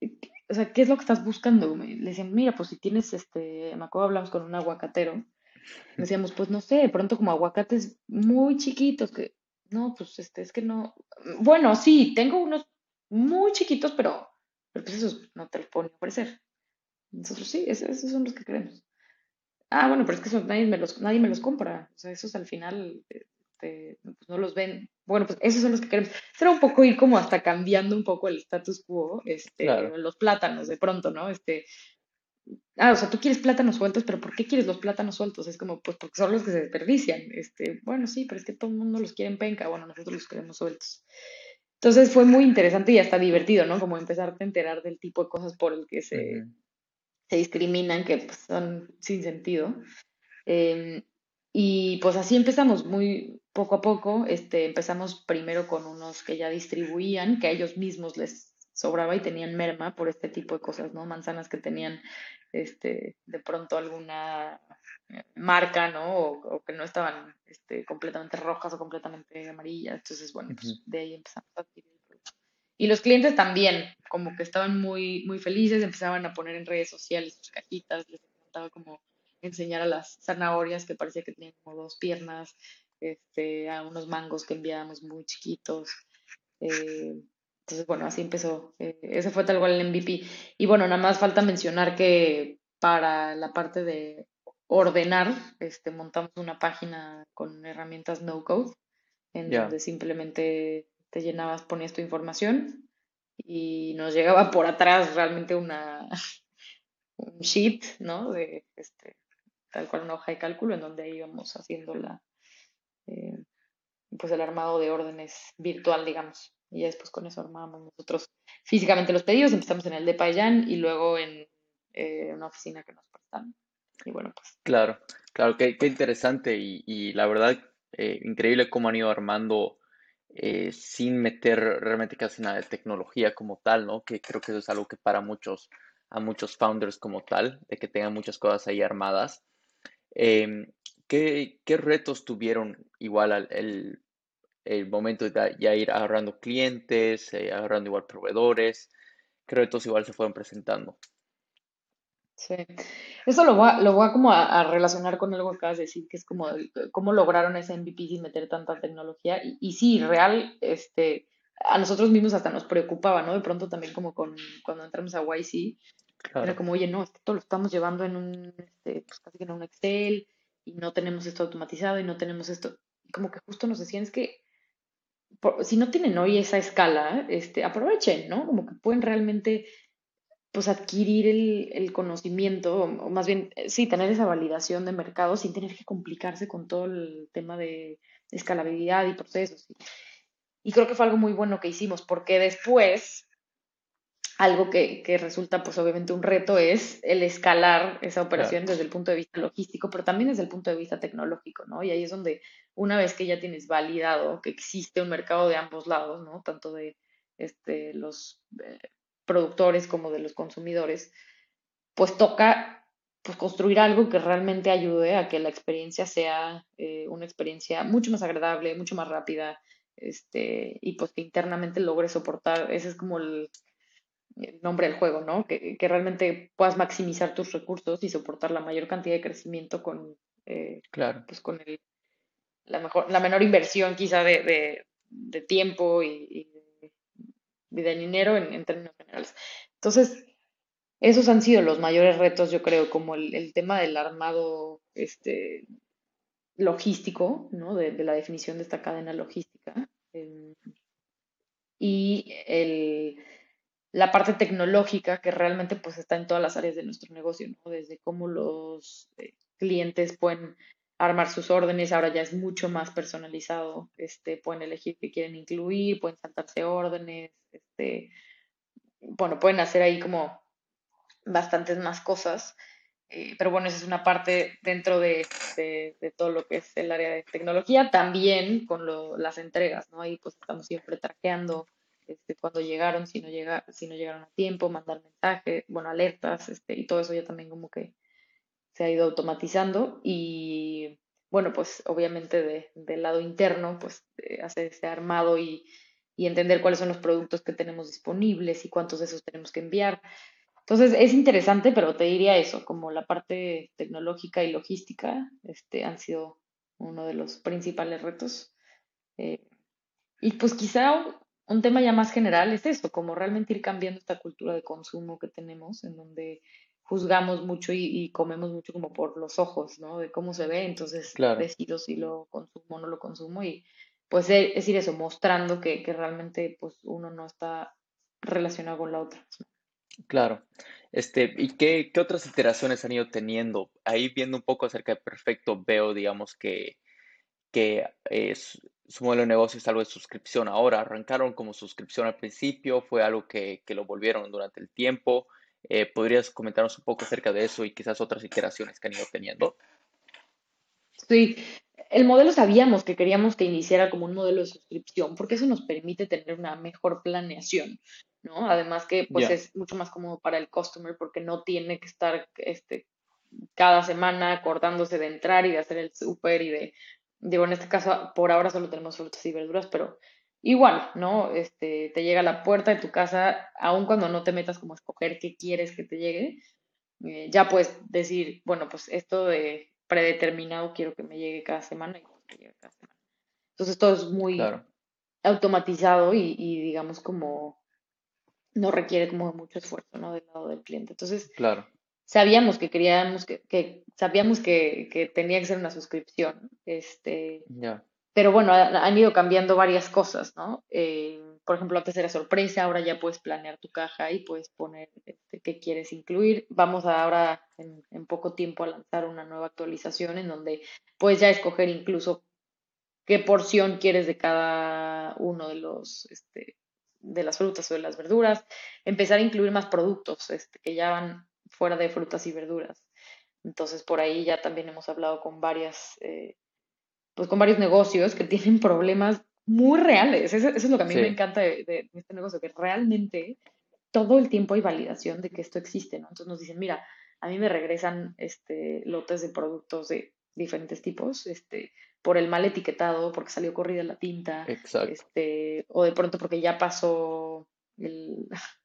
o sea, ¿qué es lo que estás buscando? Le decían, mira, pues si tienes, este, me acuerdo hablamos con un aguacatero, decíamos, pues no sé, de pronto como aguacates muy chiquitos, que, no, pues este, es que no, bueno, sí, tengo unos muy chiquitos, pero, pero pues esos no te los puedo ofrecer. Nosotros sí, esos son los que queremos. Ah, bueno, pero es que eso nadie me los, nadie me los compra. O sea, esos al final este, pues no los ven. Bueno, pues esos son los que queremos. Será un poco ir como hasta cambiando un poco el status quo, este, los plátanos de pronto, ¿no? Este, ah, o sea, tú quieres plátanos sueltos, pero ¿por qué quieres los plátanos sueltos? Es como, pues porque son los que se desperdician. Este, bueno, sí, pero es que todo el mundo los quiere en penca. Bueno, nosotros los queremos sueltos. Entonces fue muy interesante y hasta divertido, ¿no? Como empezarte a enterar del tipo de cosas por el que se, se discriminan, que pues, son sin sentido. Em, y pues así empezamos muy poco a poco. Este, empezamos primero con unos que ya distribuían, que a ellos mismos les sobraba y tenían merma por este tipo de cosas, ¿no? Manzanas que tenían este, de pronto alguna eh, marca, ¿no? O, que no estaban este, completamente rojas o completamente amarillas. Entonces, bueno, pues de ahí empezamos a adquirir y los clientes también, como que estaban muy, muy felices, empezaban a poner en redes sociales sus cajitas, les encantaba como enseñar a las zanahorias que parecía que tenían como dos piernas, este, a unos mangos que enviábamos muy chiquitos. Eh, entonces, bueno, así empezó. Eh, ese fue tal cual el MVP. Y bueno, nada más falta mencionar que para la parte de ordenar, este, montamos una página con herramientas no code, en donde simplemente te llenabas, ponías tu información y nos llegaba por atrás realmente una un sheet, ¿no? De este, tal cual una hoja de cálculo en donde íbamos haciendo la eh, pues el armado de órdenes virtual, digamos. Y ya después con eso armábamos nosotros físicamente los pedidos, empezamos en el de Payán y luego en eh, una oficina que nos prestan. Y bueno, pues. Claro, claro, qué, qué interesante y, y la verdad, eh, increíble cómo han ido armando eh, sin meter realmente casi nada de tecnología como tal, ¿no? Que creo que eso es algo que para muchos, a muchos founders como tal, de que tengan muchas cosas ahí armadas. Em, ¿qué, retos tuvieron igual al, el, el, momento de ya ir agarrando clientes, eh, agarrando igual proveedores? ¿Qué retos igual se fueron presentando? Sí. Eso lo voy a, lo voy a como a, relacionar con algo que acabas de decir, que es como cómo lograron ese MVP sin meter tanta tecnología. Y, y sí, real, este, a nosotros mismos hasta nos preocupaba, ¿no? De pronto también como con cuando entramos a YC, era como, oye, no, esto lo estamos llevando en un, este, pues casi que en un Excel, y no tenemos esto automatizado, y no tenemos esto. Y como que justo nos decían, es que si no tienen hoy esa escala, este, aprovechen, ¿no? Como que pueden realmente pues adquirir el, conocimiento, o, más bien, eh, sí, tener esa validación de mercado sin tener que complicarse con todo el tema de escalabilidad y procesos. Y, creo que fue algo muy bueno que hicimos, porque después, algo que, resulta pues obviamente un reto es el escalar esa operación desde el punto de vista logístico, pero también desde el punto de vista tecnológico, ¿no? Y ahí es donde una vez que ya tienes validado que existe un mercado de ambos lados, ¿no? Tanto de este, los eh, productores como de los consumidores, pues toca pues, construir algo que realmente ayude a que la experiencia sea eh, una experiencia mucho más agradable, mucho más rápida, este, y pues que internamente logre soportar, ese es como el, nombre del juego, ¿no? Que, realmente puedas maximizar tus recursos y soportar la mayor cantidad de crecimiento con, eh, claro. pues con el, la, mejor, la menor inversión quizá de, tiempo y, de dinero en, en términos generales. Entonces, esos han sido los mayores retos, yo creo, como el, tema del armado este, logístico, ¿no? De, la definición de esta cadena logística. Em, y el, la parte tecnológica que realmente pues está en todas las áreas de nuestro negocio, ¿no? Desde cómo los eh, clientes pueden armar sus órdenes, ahora ya es mucho más personalizado, este, pueden elegir qué quieren incluir, pueden saltarse órdenes, este, bueno, pueden hacer ahí como bastantes más cosas. Eh, pero bueno, esa es una parte dentro de, todo lo que es el área de tecnología, también con las entregas, ¿no? Ahí pues estamos siempre traqueando este, cuando llegaron, si no, llega, si no llegaron a tiempo, mandar mensajes, bueno, alertas, este, y todo eso ya también como que se ha ido automatizando y bueno, pues obviamente del lado interno, pues hacer ese armado y, y entender cuáles son los productos que tenemos disponibles y cuántos de esos tenemos que enviar. Entonces es interesante, pero te diría eso, como la parte tecnológica y logística este, han sido uno de los principales retos. Eh, y pues quizá un, tema ya más general es eso, como realmente ir cambiando esta cultura de consumo que tenemos, en donde juzgamos mucho y, comemos mucho como por los ojos, ¿no? De cómo se ve, entonces decido si lo consumo o no lo consumo y pues es decir eso, mostrando que, que realmente pues uno no está relacionado con la otra. Claro. Este, ¿y qué, qué otras iteraciones han ido teniendo? Ahí viendo un poco acerca de Perfecto, veo, digamos, que, que es, su modelo de negocio es algo de suscripción ahora. Arrancaron como suscripción al principio, fue algo que, que lo volvieron durante el tiempo. Eh, ¿podrías comentarnos un poco acerca de eso y quizás otras iteraciones que han ido teniendo? Sí, el modelo sabíamos que queríamos que iniciara como un modelo de suscripción, porque eso nos permite tener una mejor planeación. ¿no? Además que pues es mucho más cómodo para el customer porque no tiene que estar este, cada semana acordándose de entrar y de hacer el súper y de, digo, en este caso por ahora solo tenemos frutas y verduras, pero igual, ¿no? Este, te llega a la puerta de tu casa, aun cuando no te metas como a escoger qué quieres que te llegue, eh, ya puedes decir, bueno, pues esto de predeterminado quiero que me llegue cada semana y que llegue cada semana. Entonces todo es muy automatizado y, y digamos como no requiere como mucho esfuerzo, ¿no? Del lado del cliente. Entonces, claro. Sabíamos que queríamos que, que sabíamos que, que, tenía que ser una suscripción, este, pero bueno, han ido cambiando varias cosas, ¿no? Eh, por ejemplo, antes era sorpresa, ahora ya puedes planear tu caja y puedes poner este, qué quieres incluir. Vamos ahora en, en, poco tiempo a lanzar una nueva actualización en donde puedes ya escoger incluso qué porción quieres de cada uno de los este, de las frutas o de las verduras, empezar a incluir más productos este, que ya van fuera de frutas y verduras. Entonces por ahí ya también hemos hablado con varias, eh, pues con varios negocios que tienen problemas muy reales. Eso, es lo que a mí me encanta de, este negocio, que realmente todo el tiempo hay validación de que esto existe, ¿no? Entonces nos dicen, mira, a mí me regresan este, lotes de productos de diferentes tipos, este, por el mal etiquetado, porque salió corrida la tinta, este, o de pronto porque ya pasó el,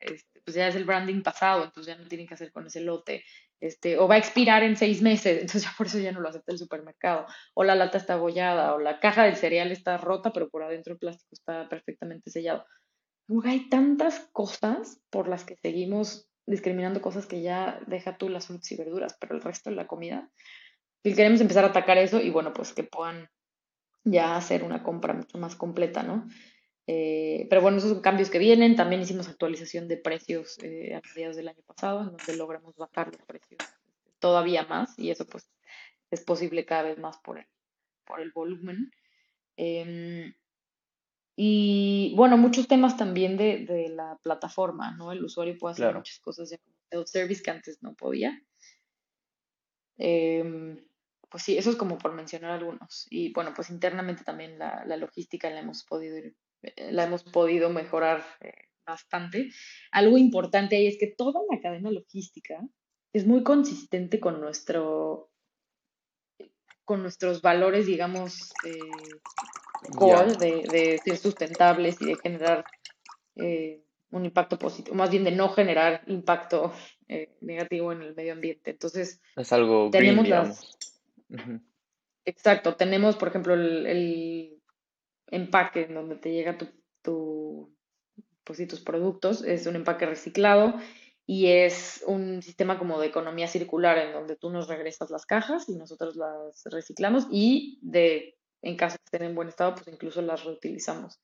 este, pues ya es el branding pasado, entonces ya no tienen que hacer con ese lote, este, o va a expirar en seis meses, entonces ya por eso ya no lo acepta el supermercado, o la lata está abollada, o la caja del cereal está rota, pero por adentro el plástico está perfectamente sellado. hay tantas cosas por las que seguimos discriminando cosas que ya deja tú las frutas y verduras, pero el resto de la comida, y queremos empezar a atacar eso y bueno, pues que puedan ya hacer una compra mucho más completa, ¿no? Eh, pero bueno, esos son cambios que vienen. También hicimos actualización de precios eh, a mediados del año pasado, en donde logramos bajar los precios todavía más y eso pues es posible cada vez más por el, por el volumen. Em, y bueno, muchos temas también de, de, la plataforma, ¿no? El usuario puede hacer muchas cosas de self-service que antes no podía. Em, pues sí, eso es como por mencionar algunos. Y bueno, pues internamente también la, la logística la hemos podido ir, la hemos podido mejorar eh, bastante. Algo importante ahí es que toda la cadena logística es muy consistente con nuestro con nuestros valores, digamos, eh, core de, ser sustentables y de generar eh, un impacto positivo, más bien de no generar impacto eh, negativo en el medio ambiente. Entonces, es algo tenemos las... Exacto, tenemos, por ejemplo, el, empaque en donde te llega tu, tu pues, tus productos, es un empaque reciclado y es un sistema como de economía circular en donde tú nos regresas las cajas y nosotros las reciclamos y de en caso que estén en buen estado, pues incluso las reutilizamos.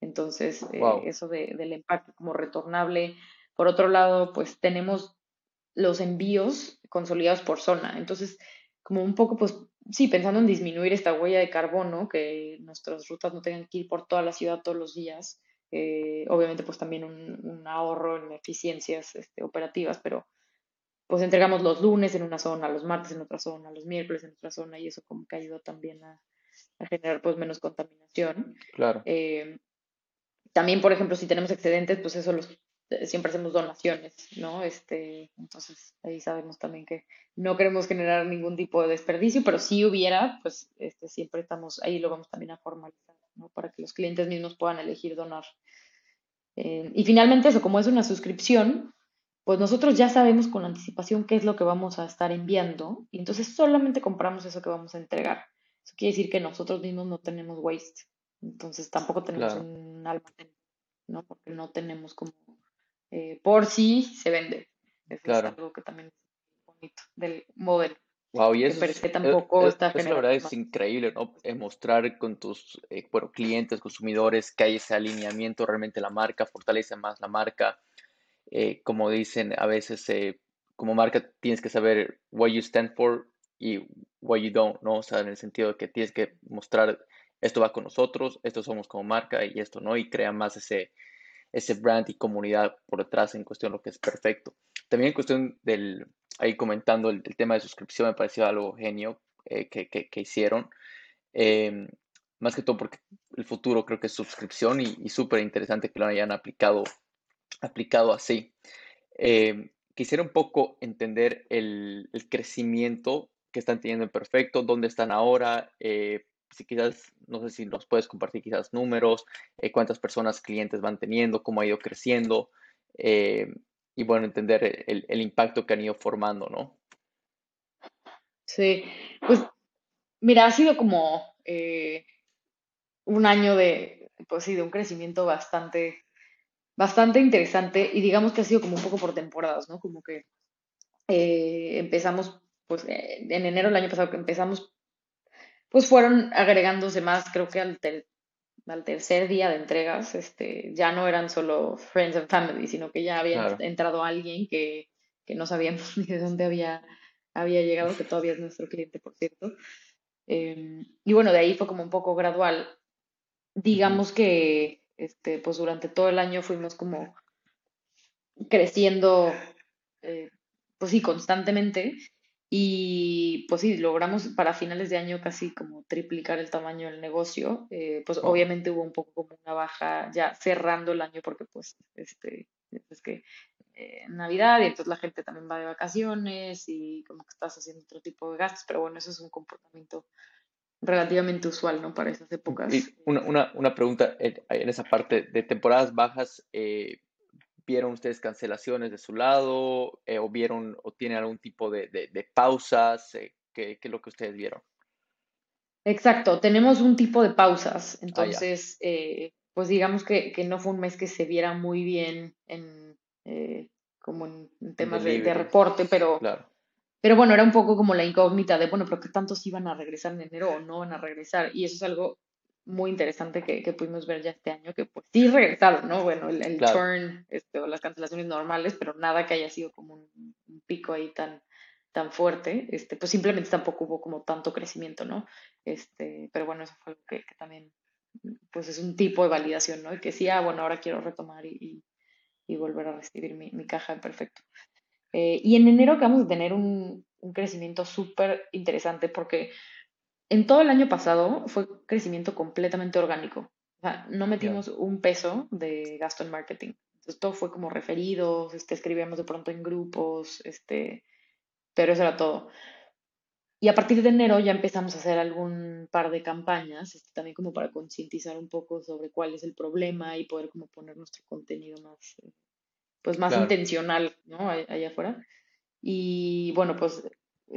Entonces, eh, eso de, del empaque como retornable. Por otro lado, pues tenemos los envíos consolidados por zona. Entonces, como un poco, pues sí, pensando en disminuir esta huella de carbono, que nuestras rutas no tengan que ir por toda la ciudad todos los días, eh, obviamente pues también un, ahorro en eficiencias este, operativas, pero pues entregamos los lunes en una zona, los martes en otra zona, los miércoles en otra zona y eso como que ayuda también a, generar pues menos contaminación. Claro. Eh, también, por ejemplo, si tenemos excedentes, pues eso los siempre hacemos donaciones, ¿no? Este, entonces ahí sabemos también que no queremos generar ningún tipo de desperdicio, pero si hubiera, pues este, siempre estamos, ahí lo vamos también a formalizar. Para que los clientes mismos puedan elegir donar. Eh, y finalmente eso, como es una suscripción, pues nosotros ya sabemos con anticipación qué es lo que vamos a estar enviando y entonces solamente compramos eso que vamos a entregar. Eso quiere decir que nosotros mismos no tenemos waste, entonces tampoco tenemos un almacén, ¿no? Porque no tenemos como, eh, por si se vende. Eso es algo que también es bonito del modelo. Wow, y eso, es, tampoco está la verdad es increíble, ¿no? Eh, mostrar con tus eh, bueno, clientes, consumidores, que hay ese alineamiento realmente la marca, fortalece más la marca. Eh, como dicen a veces, como marca tienes que saber what you stand for y what you don't, ¿no? O sea, en el sentido de que tienes que mostrar esto va con nosotros, esto somos como marca y esto no, y crea más ese, ese brand y comunidad por detrás en cuestión lo que es perfecto. También en cuestión del, ahí comentando el, tema de suscripción, me pareció algo genio eh, que, hicieron. Em, más que todo porque el futuro creo que es suscripción y, súper interesante que lo hayan aplicado, aplicado así. Em, quisiera un poco entender el, crecimiento que están teniendo en Perfecto, dónde están ahora, eh, si quizás, no sé si nos puedes compartir quizás números, eh, cuántas personas, clientes van teniendo, cómo ha ido creciendo. Em, y bueno, entender el, impacto que han ido formando, ¿no? Sí, pues mira, ha sido como eh, un año de, pues sí, de un crecimiento bastante, bastante interesante y digamos que ha sido como un poco por temporadas, ¿no? Como que eh, empezamos, pues en enero del año pasado que empezamos, pues fueron agregándose más, creo que al, al tercer día de entregas, este, ya no eran solo friends and family, sino que ya había entrado alguien que, no sabíamos ni de dónde había, había llegado, que todavía es nuestro cliente, por cierto. Em, y bueno, de ahí fue como un poco gradual. Digamos que este, pues durante todo el año fuimos como creciendo, eh, pues sí, constantemente. Y pues sí, logramos para finales de año casi como triplicar el tamaño del negocio. Eh, pues obviamente hubo un poco como una baja ya cerrando el año porque pues este, es que eh, Navidad y entonces la gente también va de vacaciones y como que estás haciendo otro tipo de gastos, pero bueno, eso es un comportamiento relativamente usual, ¿no? Para esas épocas. Y una, una, una pregunta en, esa parte de temporadas bajas, eh, ¿Vieron ustedes cancelaciones de su lado eh, o vieron o tienen algún tipo de, pausas? Eh, ¿qué, es lo que ustedes vieron? Exacto, tenemos un tipo de pausas. Ah, entonces, eh, pues digamos que, no fue un mes que se viera muy bien en, como en, temas de, reporte, pero, pero bueno, era un poco como la incógnita de, bueno, pero ¿qué tantos iban a regresar en enero o no van a regresar? Y eso es algo muy interesante que, que, pudimos ver ya este año, que pues sí regresaron, ¿no? Bueno, el, el turn este, o las cancelaciones normales, pero nada que haya sido como un, pico ahí tan, tan fuerte, este, pues simplemente tampoco hubo como tanto crecimiento, ¿no? Este, pero bueno, eso fue algo que, también pues es un tipo de validación, ¿no? Y que sí, ah, bueno, ahora quiero retomar y, volver a recibir mi, caja de perfecto. Eh, y en enero acabamos de tener un, un crecimiento súper interesante porque en todo el año pasado fue crecimiento completamente orgánico. O sea, no metimos un peso de gasto en marketing. Entonces todo fue como referidos, este, escribíamos de pronto en grupos, este, pero eso era todo. Y a partir de enero ya empezamos a hacer algún par de campañas, este, también como para concientizar un poco sobre cuál es el problema y poder como poner nuestro contenido más, eh, pues más intencional, ¿no? Allá afuera. Y bueno, pues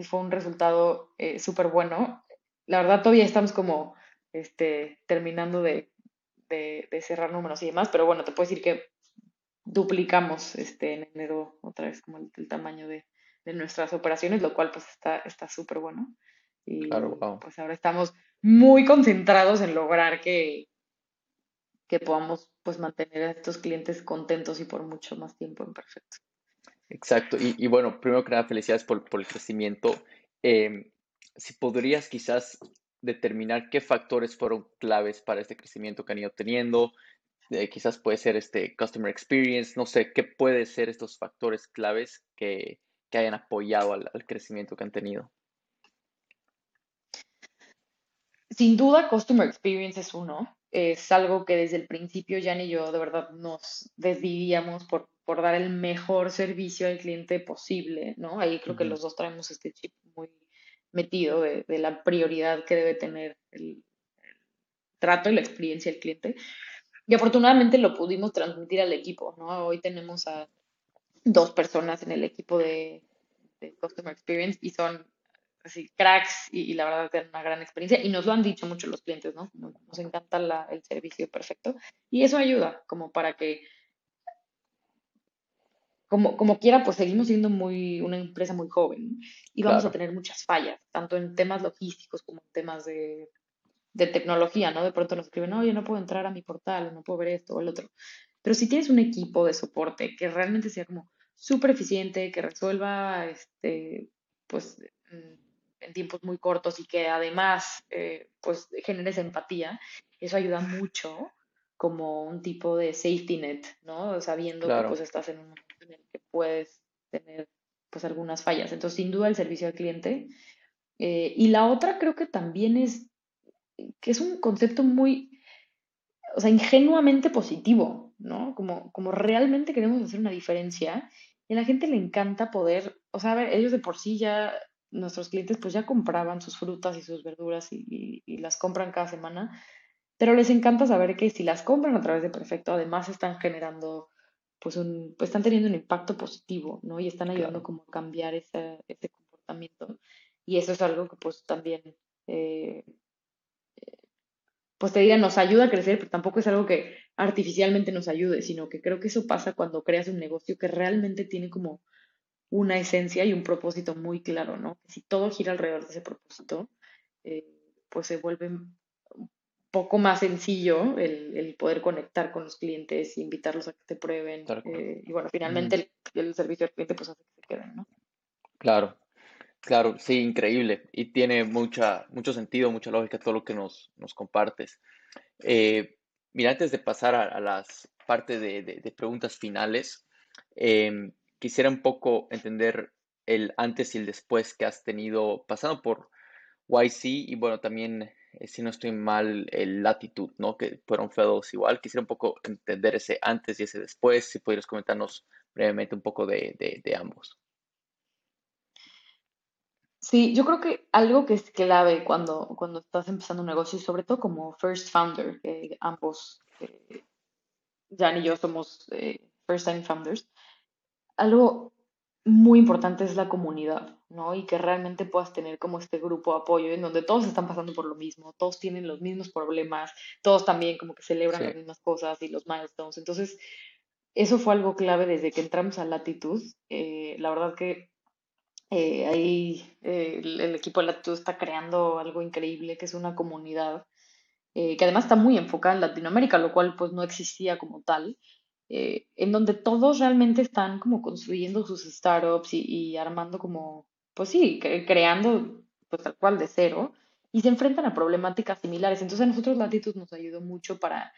fue un resultado eh, súper bueno. La verdad todavía estamos como este, terminando de, cerrar números y demás, pero bueno, te puedo decir que duplicamos este, en enero otra vez como el, tamaño de, nuestras operaciones, lo cual pues está súper bueno. Y pues ahora estamos muy concentrados en lograr que, que podamos pues mantener a estos clientes contentos y por mucho más tiempo en perfecto. Exacto. Y, bueno, primero que nada, felicidades por, el crecimiento. Em, si podrías quizás determinar qué factores fueron claves para este crecimiento que han ido teniendo, eh, quizás puede ser este customer experience, no sé, qué puede ser estos factores claves que, hayan apoyado al, crecimiento que han tenido. Sin duda, customer experience es uno. Es algo que desde el principio Jan y yo de verdad nos desvivíamos por por dar el mejor servicio al cliente posible, ¿no? Ahí creo que los dos traemos este chip metido de, la prioridad que debe tener el, trato y la experiencia del cliente. Y afortunadamente lo pudimos transmitir al equipo, ¿no? Hoy tenemos a dos personas en el equipo de, Customer Experience y son así cracks y, la verdad tienen una gran experiencia y nos lo han dicho mucho los clientes, ¿no? Nos, encanta el servicio perfecto y eso ayuda como para que como, como quiera, pues seguimos siendo muy, una empresa muy joven y vamos a tener muchas fallas, tanto en temas logísticos como en temas de, de tecnología, ¿no? De pronto nos escriben, no, yo no puedo entrar a mi portal, no puedo ver esto o el otro. Pero si tienes un equipo de soporte que realmente sea como súper eficiente, que resuelva, este, pues, en tiempos muy cortos y que además, eh, pues, generes empatía, eso ayuda mucho como un tipo de safety net, ¿no? Sabiendo que pues estás en un momento en el que puedes tener pues algunas fallas. Entonces, sin duda el servicio al cliente. Eh, y la otra creo que también es que es un concepto muy, o sea, ingenuamente positivo, ¿no? Como, como realmente queremos hacer una diferencia y a la gente le encanta poder, o sea, a ver, ellos de por sí ya, nuestros clientes pues ya compraban sus frutas y sus verduras y las compran cada semana pero les encanta saber que si las compran a través de Perfecto, además están generando, pues, un, pues están teniendo un impacto positivo, ¿no? Y están ayudando como a cambiar ese, comportamiento. Y eso es algo que, pues, también, eh, pues te diga, nos ayuda a crecer, pero tampoco es algo que artificialmente nos ayude, sino que creo que eso pasa cuando creas un negocio que realmente tiene como una esencia y un propósito muy claro, ¿no? Si todo gira alrededor de ese propósito, eh, pues se vuelve poco más sencillo el, poder conectar con los clientes y invitarlos a que te prueben. Eh, y bueno, finalmente el, servicio al cliente pues hace que se queden, ¿no? Claro, claro, sí, increíble. Y tiene mucha, mucho sentido, mucha lógica todo lo que nos, nos compartes. Eh, mira, antes de pasar a, las partes de, preguntas finales, em, quisiera un poco entender el antes y el después que has tenido pasando por YC y bueno, también si no estoy mal, el Latitud, ¿no? Que fueron fedos igual. Quisiera un poco entender ese antes y ese después, si pudieras comentarnos brevemente un poco de, ambos. Sí, yo creo que algo que es clave cuando, cuando estás empezando un negocio, y sobre todo como first founder, que ambos, eh, Jan y yo somos eh, first time founders, algo muy importante es la comunidad, ¿no? Y que realmente puedas tener como este grupo de apoyo en donde todos están pasando por lo mismo, todos tienen los mismos problemas, todos tamí como que celebran las mismas cosas y los milestones. Entonces, eso fue algo clave desde que entramos a Latitud. Eh, la verdad que eh, ahí eh, el, equipo de Latitud está creando algo increíble, que es una comunidad que además está muy enfocada en Latinoamérica, lo cual pues no existía como tal. Eh, en donde todos realmente están como construyendo sus startups y, armando como, pues sí, creando pues tal cual de cero. y se enfrentan a problemáticas similares. Entonces a nosotros Latitud nos ayudó mucho para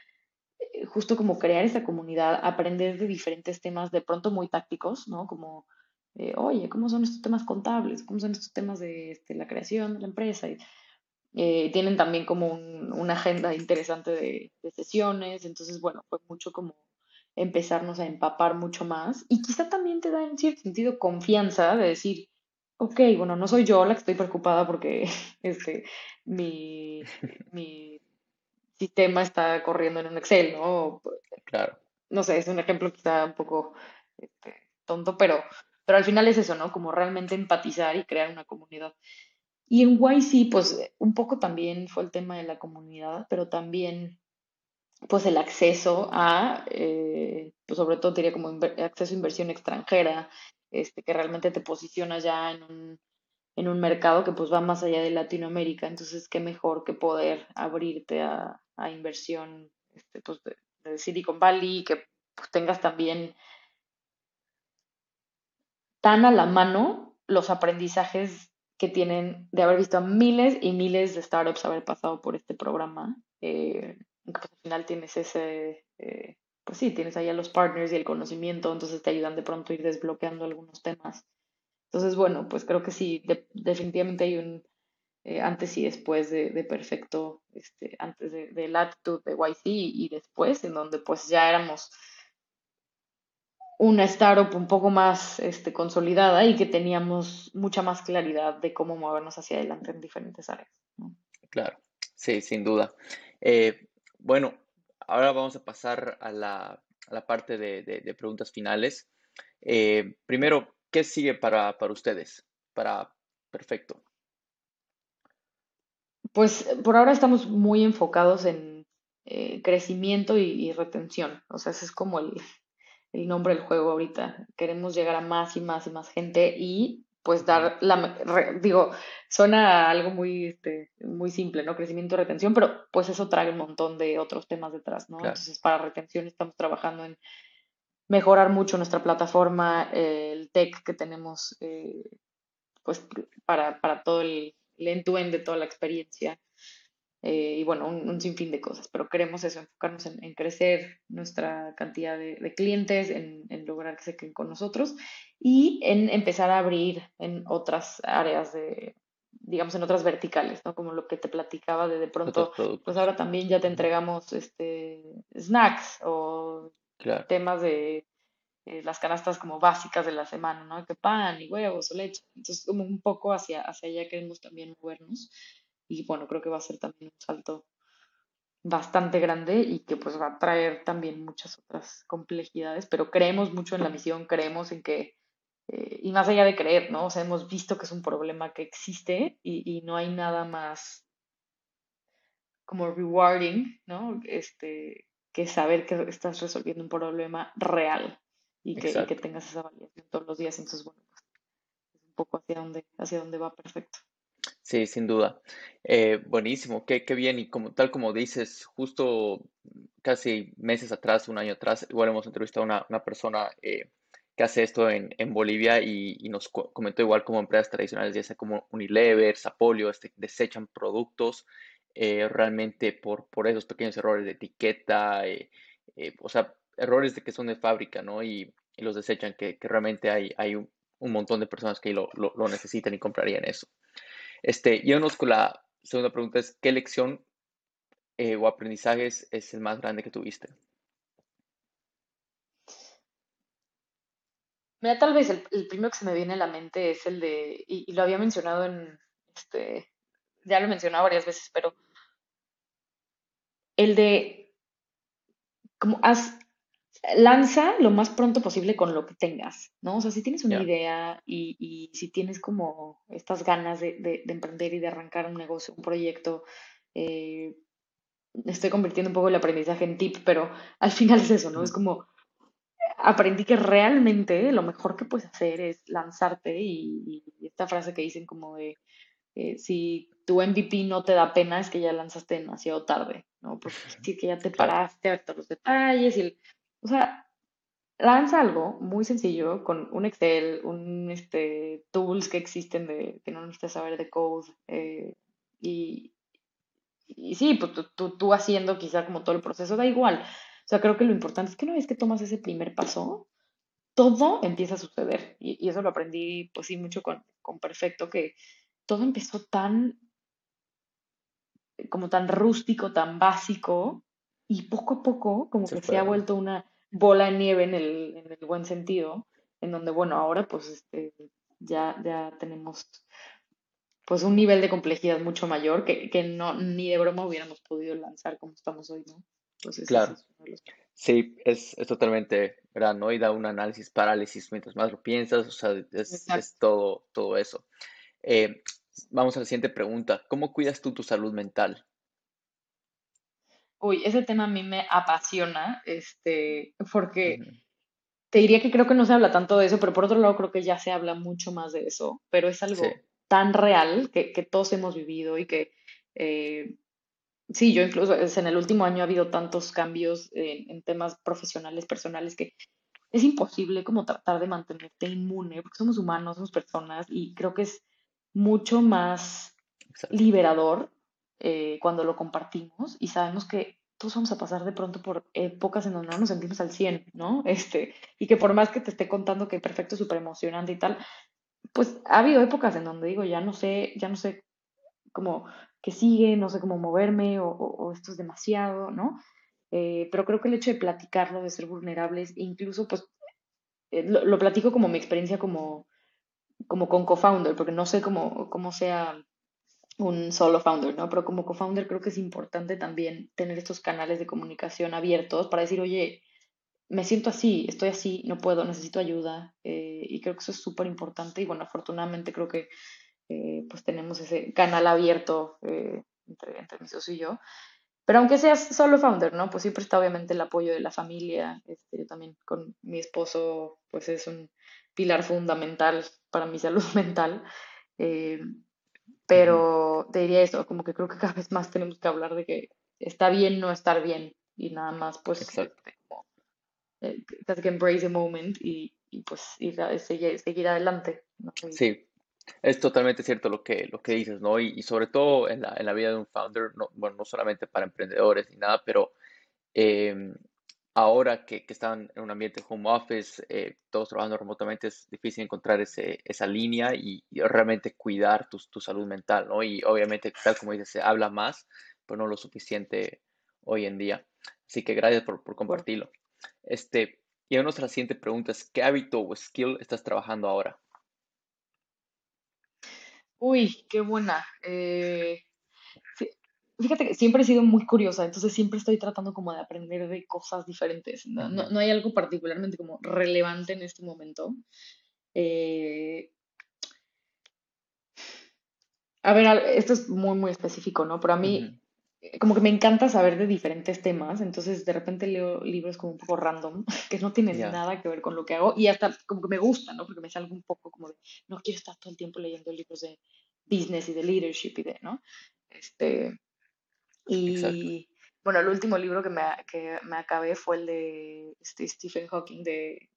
eh, justo como crear esta comunidad, aprender de diferentes temas de pronto muy tácticos, ¿no? Como, eh, oye, ¿cómo son estos temas contables? ¿Cómo son estos temas de este, la creación de la empresa? Y, eh, tienen también como una agenda interesante de, de, sesiones, entonces, bueno, fue mucho como empezarnos a empapar mucho más y quizá también te da en cierto sentido confianza de decir, ok, bueno, no soy yo la que estoy preocupada porque este, mi, mi sistema está corriendo en un Excel, ¿no? Claro. No sé, es un ejemplo quizá un poco este, tonto, pero, pero al final es eso, ¿no? Como realmente empatizar y crear una comunidad. Y en YC, pues un poco también fue el tema de la comunidad, pero también pues el acceso a, eh, pues sobre todo diría como acceso a inversión extranjera, este, que realmente te posiciona ya en un, mercado que pues va más allá de Latinoamérica. Entonces, qué mejor que poder abrirte a, inversión este, pues de, Silicon Valley y que pues, tengas también tan a la mano los aprendizajes que tienen de haber visto a miles y miles de startups haber pasado por este programa. Eh, pues al final tienes ese, eh, pues sí, tienes ahí a los partners y el conocimiento, entonces te ayudan de pronto a ir desbloqueando algunos temas. Entonces, bueno, pues creo que sí, definitivamente hay un eh, antes y después de, Perfecto, este, antes de, de Latitude, de YC y después, en donde pues ya éramos una startup un poco más este, consolidada y que teníamos mucha más claridad de cómo movernos hacia adelante en diferentes áreas. Claro, sí, sin duda. Eh, bueno, ahora vamos a pasar a la, parte de, preguntas finales. Eh, primero, ¿qué sigue para, ustedes? Para Perfecto. Pues por ahora estamos muy enfocados en eh, crecimiento y, retención. O sea, ese es como el, el nombre del juego ahorita. Queremos llegar a más y más y más gente y pues dar la, digo, suena algo muy, este, muy simple, ¿no? Crecimiento y retención, pero pues eso trae un montón de otros temas detrás, ¿no? Entonces, para retención estamos trabajando en mejorar mucho nuestra plataforma, el tech que tenemos, eh, pues, para, para todo el, el end-to-end de toda la experiencia. Eh, y bueno, un, sinfín de cosas, pero queremos eso, enfocarnos en, crecer nuestra cantidad de, clientes, en, lograr que se queden con nosotros y en empezar a abrir en otras áreas de, digamos, en otras verticales, ¿no? Como lo que te platicaba de de pronto, pues ahora también ya te entregamos este snacks o temas de eh, las canastas como básicas de la semana, ¿no? Que pan y huevos o leche. Entonces, como un poco hacia, hacia allá queremos también movernos y bueno, creo que va a ser también un salto bastante grande y que pues va a traer también muchas otras complejidades, pero creemos mucho en la misión, creemos en que, eh, y más allá de creer, ¿no? O sea, hemos visto que es un problema que existe y, no hay nada más como rewarding, ¿no? Este, que saber que estás resolviendo un problema real y que, y que tengas esa validación todos los días. Entonces, bueno, pues es un poco hacia dónde, hacia dónde va perfecto. Sí, sin duda. Eh, buenísimo, qué, qué bien. Y como tal como dices, justo casi meses atrás, un año atrás, igual hemos entrevistado a una, una persona eh, que hace esto en, en Bolivia y, nos comentó igual como empresas tradicionales, ya sea como Unilever, Sapolio, este, desechan productos eh, realmente por, por esos pequeños errores de etiqueta, o sea, errores de que son de fábrica, ¿no? Y, y los desechan, que, realmente hay, hay un, montón de personas que lo, lo necesitan y comprarían eso. Este, yéndonos con la segunda pregunta es, ¿qué lección eh, o aprendizajes es el más grande que tuviste? Mira, tal vez el, primero que se me viene a la mente es el de, y, lo había mencionado en, este, ya lo he mencionado varias veces, pero el de, como, has, lanza lo más pronto posible con lo que tengas, ¿no? O sea, si tienes una idea y, si tienes como estas ganas de, emprender y de arrancar un negocio, un proyecto, eh, estoy convirtiendo un poco el aprendizaje en tip, pero al final es eso, ¿no? Es como aprendí que realmente lo mejor que puedes hacer es lanzarte y, esta frase que dicen como de eh, si tu MVP no te da pena es que ya lanzaste demasiado tarde, ¿no? Porque sí que ya te paraste a ver todos los detalles y el, o sea, lanza algo muy sencillo con un Excel, un este, tools que existen de que no necesitas saber de code, eh, y, y sí, pues tú, tú, haciendo quizá como todo el proceso, da igual. O sea, creo que lo importante es que una vez que tomas ese primer paso, todo empieza a suceder. Y, eso lo aprendí, pues sí, mucho con, con Perfecto, que todo empezó tan, como tan rústico, tan básico, y poco a poco, como que se ha vuelto una bola de nieve en el, en el buen sentido, en donde, bueno, ahora pues este, ya, ya tenemos pues un nivel de complejidad mucho mayor que, que no ni de broma hubiéramos podido lanzar como estamos hoy, ¿no? Entonces, claro. Sí, es, es, totalmente verdad, ¿no? Y da un análisis parálisis mientras más lo piensas, o sea, es, es todo, todo eso. Eh, vamos a la siguiente pregunta. ¿Cómo cuidas tú tu salud mental? Uy, ese tema a mí me apasiona, este, porque te diría que creo que no se habla tanto de eso, pero por otro lado creo que ya se habla mucho más de eso, pero es algo tan real que, todos hemos vivido y que, eh, sí, yo incluso en el último año ha habido tantos cambios en, temas profesionales, personales, que es imposible como tratar de mantenerte inmune, porque somos humanos, somos personas, y creo que es mucho más liberador eh, cuando lo compartimos y sabemos que todos vamos a pasar de pronto por épocas en donde no nos sentimos al 100, ¿no? Este, y que por más que te esté contando que perfecto, súper emocionante y tal, pues ha habido épocas en donde digo, ya no sé, ya no sé cómo qué sigue, no sé cómo moverme o, esto es demasiado, ¿no? Eh, pero creo que el hecho de platicarlo, de ser vulnerables, incluso pues eh, lo, platico como mi experiencia como, como con co-founder, porque no sé cómo, cómo sea un solo founder, ¿no? Pero como co-founder creo que es importante también tener estos canales de comunicación abiertos para decir, oye, me siento así, estoy así, no puedo, necesito ayuda. Eh, y creo que eso es súper importante y bueno, afortunadamente creo que eh, pues tenemos ese canal abierto eh, entre, entre mi socio y yo. Pero aunque seas solo founder, ¿no? Pues siempre está obviamente el apoyo de la familia. Este, yo también con mi esposo, pues es un pilar fundamental para mi salud mental. Pero te diría eso, como que creo que cada vez más tenemos que hablar de que está bien no estar bien y nada más pues eh, que embrace the moment y, y pues ir a, seguir, seguir adelante. Sí, es totalmente cierto lo que, lo que dices, ¿no? Y, y sobre todo en la, en la, vida de un founder, no, bueno, no solamente para emprendedores ni nada, pero eh, ahora que, que, están en un ambiente home office, eh, todos trabajando remotamente, es difícil encontrar ese, esa línea y, realmente cuidar tu, tu, salud mental, ¿no? Y obviamente, tal como dices, se habla más, pero no lo suficiente hoy en día. Así que gracias por, por compartirlo. Este, y a nuestra siguiente pregunta es, ¿qué hábito o skill estás trabajando ahora? Uy, qué buena. Eh, fíjate que siempre he sido muy curiosa, entonces siempre estoy tratando como de aprender de cosas diferentes. No, no, hay algo particularmente como relevante en este momento. Eh, a ver, esto es muy, muy específico, ¿no? Pero a mí, como que me encanta saber de diferentes temas, entonces de repente leo libros como un poco random, que no tienen nada que ver con lo que hago, y hasta como que me gusta, ¿no? Porque me salgo un poco como de, no quiero estar todo el tiempo leyendo libros de business y de leadership y de, ¿no? Este, y bueno, el último libro que me, que me acabé fue el de este, Stephen Hawking, de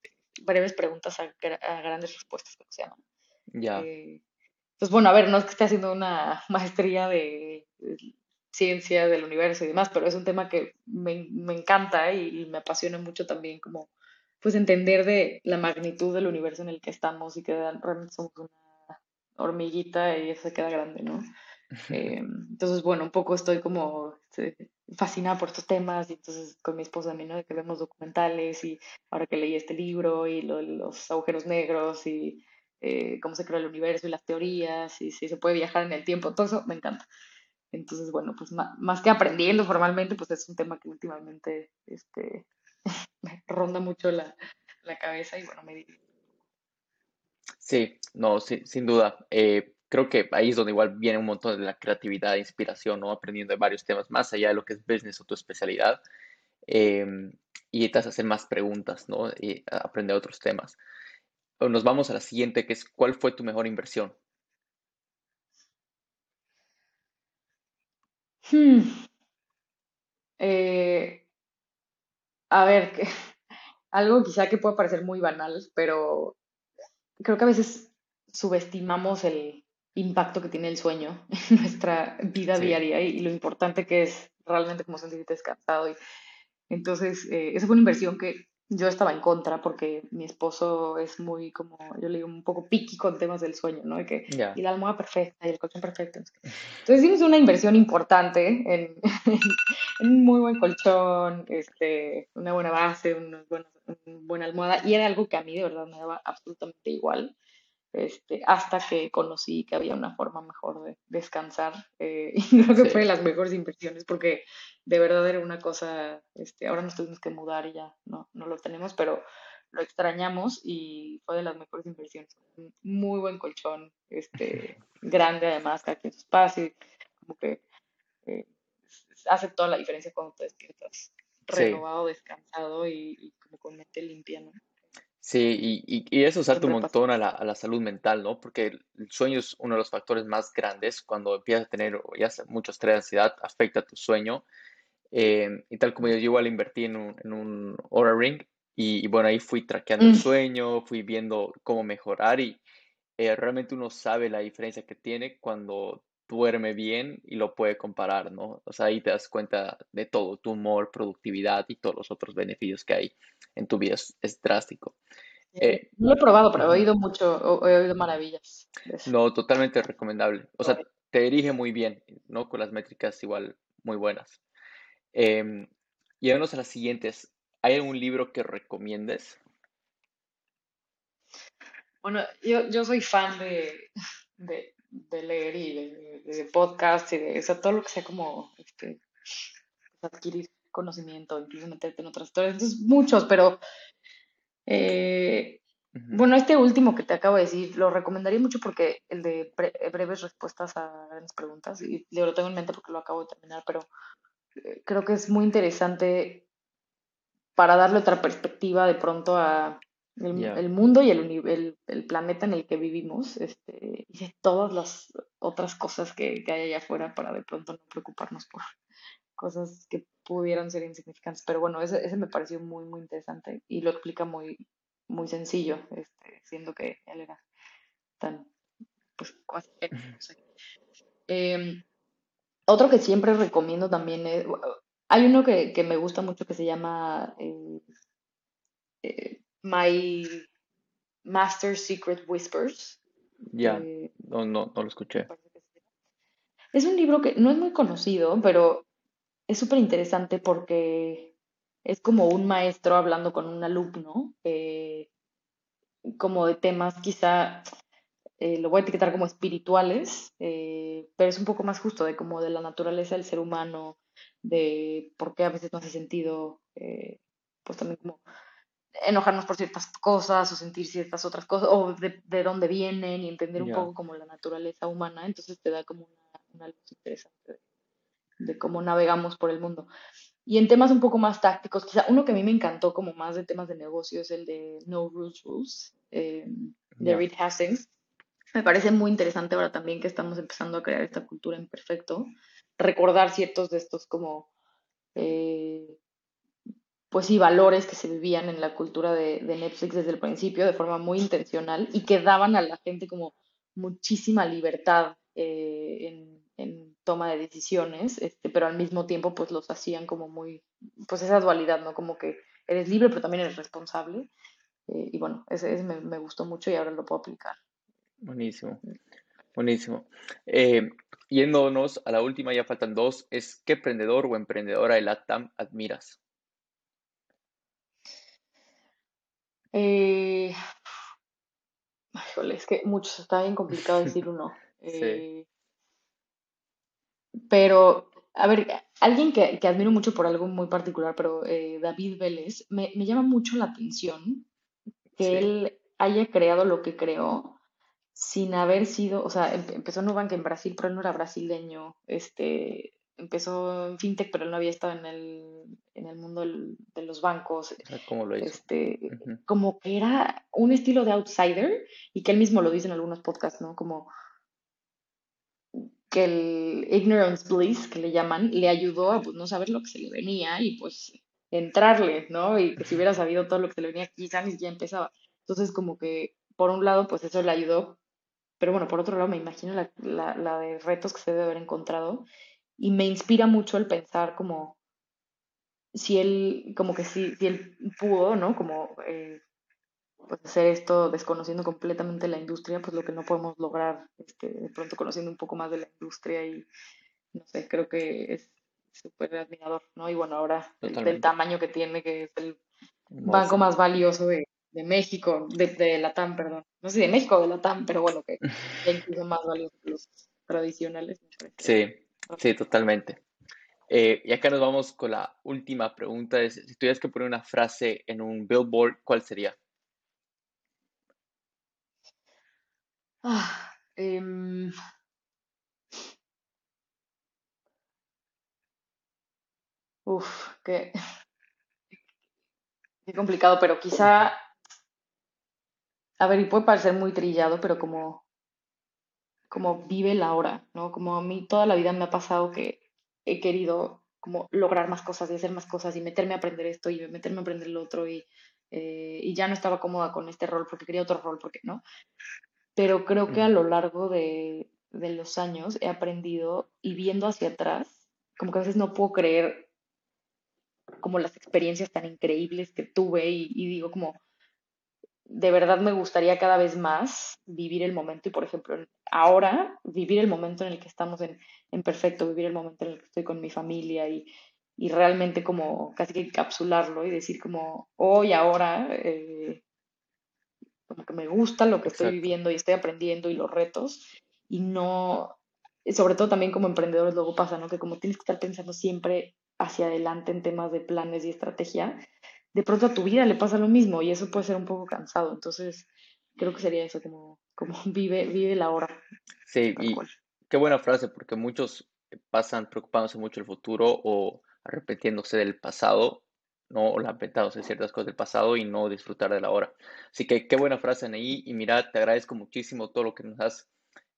breves preguntas a, grandes respuestas, creo que se llama. Ya. Eh, pues bueno, a ver, no es que esté haciendo una maestría de, ciencia del universo y demás, pero es un tema que me, me encanta y, me apasiona mucho también como pues entender de la magnitud del universo en el que estamos y que realmente somos una hormiguita y eso se queda grande, ¿no? Eh, entonces, bueno, un poco estoy como este, fascinada por estos temas y entonces con mi esposa también, ¿no? De que vemos documentales y ahora que leí este libro y lo, los agujeros negros y eh, cómo se crea el universo y las teorías y si se puede viajar en el tiempo, todo eso me encanta. Entonces, bueno, pues más, que aprendiendo formalmente, pues es un tema que últimamente este, me ronda mucho la, la cabeza y bueno, me Sí, no, sí, sin duda. Eh, creo que ahí es donde igual viene un montón de la creatividad e inspiración, ¿no? Aprendiendo de varios temas, más allá de lo que es business o tu especialidad. Em, y te hacer más preguntas, ¿no? Y aprender otros temas. Nos vamos a la siguiente, que es, ¿cuál fue tu mejor inversión? Hmm. Eh, a ver, que, algo quizá que pueda parecer muy banal, pero creo que a veces subestimamos el, impacto que tiene el sueño en nuestra vida diaria y, lo importante que es realmente como sentirte descansado. Y, entonces, eh, esa fue una inversión que yo estaba en contra porque mi esposo es muy como, yo le digo, un poco piqui con temas del sueño, ¿no? De que, Y la almohada perfecta y el colchón perfecto. Entonces hicimos una inversión importante en, un muy buen colchón, este, una buena base, una buena, una buena almohada y era algo que a mí de verdad me daba absolutamente igual. Este, hasta que conocí que había una forma mejor de descansar. Eh, y creo que fue de las mejores inversiones porque de verdad era una cosa, este, ahora nos tuvimos que mudar y ya no, no lo tenemos, pero lo extrañamos y fue de las mejores inversiones. muy buen colchón, este, grande además, cada quien su espacio, como que eh, hace toda la diferencia cuando te despiertas renovado, descansado y, y, como con mente limpia, ¿no? Sí, y, y, eso salta un montón a la, a la, salud mental, ¿no? Porque el sueño es uno de los factores más grandes. Cuando empiezas a tener ya mucho estrés, ansiedad, afecta tu sueño. Eh, y tal como yo, igual invertí en un, en un Aura Ring y, bueno, ahí fui traqueando el mm. sueño, fui viendo cómo mejorar y eh, realmente uno sabe la diferencia que tiene cuando duerme bien y lo puede comparar, ¿no? O sea, ahí te das cuenta de todo, tu humor, productividad y todos los otros beneficios que hay en tu vida. Es, drástico. Eh, no lo he probado, pero he oído mucho, he oído maravillas. No, totalmente recomendable. O sea, te dirige muy bien, ¿no? Con las métricas igual muy buenas. Eh, y a las siguientes. ¿Hay algún libro que recomiendes? Bueno, yo, yo soy fan de, de, de leer y de, podcast y de todo lo que sea como este, adquirir conocimiento, incluso meterte en otras historias. Entonces, muchos, pero eh, bueno, este último que te acabo de decir lo recomendaría mucho porque el de breves respuestas a grandes preguntas, y lo tengo en mente porque lo acabo de terminar, pero eh, creo que es muy interesante para darle otra perspectiva de pronto a el, mundo y el, el, planeta en el que vivimos este, y de todas las otras cosas que, que, hay allá afuera para de pronto no preocuparnos por cosas que pudieran ser insignificantes. Pero bueno, ese, ese me pareció muy, muy interesante y lo explica muy, muy sencillo, este, siendo que él era tan, pues, em, otro que siempre recomiendo también es, hay uno que, que me gusta mucho que se llama eh, eh, My Master Secret Whispers. Ya, eh, no, no, no lo escuché. Es un libro que no es muy conocido, pero es súper interesante porque es como un maestro hablando con un alumno, eh, como de temas quizá, eh, lo voy a etiquetar como espirituales, pero es un poco más justo de como de la naturaleza del ser humano, de por qué a veces no hace sentido, pues también como enojarnos por ciertas cosas o sentir ciertas otras cosas o de, de dónde vienen y entender un poco como la naturaleza humana, entonces te da como una, una luz interesante de, cómo navegamos por el mundo. Y en temas un poco más tácticos, quizá uno que a mí me encantó como más de temas de negocio es el de No Rules Rules, eh, de Reed Hastings. Me parece muy interesante ahora también que estamos empezando a crear esta cultura en perfecto, recordar ciertos de estos como eh, pues sí, valores que se vivían en la cultura de, Netflix desde el principio de forma muy intencional y que daban a la gente como muchísima libertad eh, en, toma de decisiones, este, pero al mismo tiempo pues los hacían como muy, pues esa dualidad, ¿no? Como que eres libre pero también eres responsable. Eh, y bueno, ese, me, gustó mucho y ahora lo puedo aplicar. Buenísimo, buenísimo. Eh, yéndonos a la última, ya faltan dos, es ¿qué emprendedor o emprendedora de LATAM admiras? Eh, es que muchos, está bien complicado decir uno. Eh, pero, a ver, alguien que, admiro mucho por algo muy particular, pero eh, David Vélez, me, llama mucho la atención que él haya creado lo que creó sin haber sido, o sea, empezó en Nubank en Brasil, pero él no era brasileño, este, empezó en fintech, pero él no había estado en el, en el mundo de los bancos. ¿Cómo lo hizo? Este, Como que era un estilo de outsider y que él mismo lo dice en algunos podcasts, ¿no? Como que el ignorance bliss, que le llaman, le ayudó a pues, no saber lo que se le venía y pues entrarle, ¿no? Y que si hubiera sabido todo lo que se le venía, quizá ni ya empezaba. Entonces, como que, por un lado, pues eso le ayudó pero bueno, por otro lado me imagino la, la, la de retos que se debe haber encontrado y me inspira mucho el pensar como si él, como que si, si él pudo, ¿no? Como eh, pues hacer esto desconociendo completamente la industria, pues lo que no podemos lograr este, de pronto conociendo un poco más de la industria y no sé, creo que es súper admirador, ¿no? Y bueno, ahora el, del tamaño que tiene, que es el banco más valioso de, de México, de, de la TAM, perdón. No sé si de México o de la TAM, pero bueno, que es incluso más valioso que los tradicionales. Sí, sí, totalmente. Eh, y acá nos vamos con la última pregunta. Es, si tuvieras que poner una frase en un billboard, ¿cuál sería? Ah, eh, uf, qué, qué complicado, pero quizá, a ver, y puede parecer muy trillado, pero como, como vive la hora, ¿no? Como a mí toda la vida me ha pasado que he querido como lograr más cosas y hacer más cosas y meterme a aprender esto y meterme a aprender lo otro y, eh, y ya no estaba cómoda con este rol porque quería otro rol, porque no. Pero creo que a lo largo de, de los años he aprendido y viendo hacia atrás, como que a veces no puedo creer como las experiencias tan increíbles que tuve y, y digo como, de verdad me gustaría cada vez más vivir el momento y, por ejemplo, ahora vivir el momento en el que estamos en, en perfecto, vivir el momento en el que estoy con mi familia y, y realmente como casi que encapsularlo y decir como hoy, ahora, eh, como que me gusta lo que estoy viviendo y estoy aprendiendo y los retos y no, sobre todo también como emprendedores luego pasa, ¿no? Que como tienes que estar pensando siempre hacia adelante en temas de planes y estrategia, de pronto a tu vida le pasa lo mismo y eso puede ser un poco cansado. Entonces, creo que sería eso, como, como vive, vive la hora. Sí, y qué buena frase, porque muchos pasan preocupándose mucho el futuro o arrepentiéndose del pasado, no o lamentados de ciertas cosas del pasado y no disfrutar de la hora. Así que qué buena frase, ahí Y mira, te agradezco muchísimo todo lo que nos has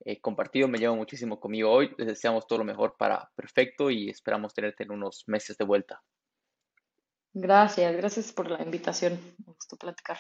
eh, compartido, me llevo muchísimo conmigo hoy. Les deseamos todo lo mejor para Perfecto y esperamos tenerte en unos meses de vuelta. Gracias, gracias por la invitación. Me gustó platicar.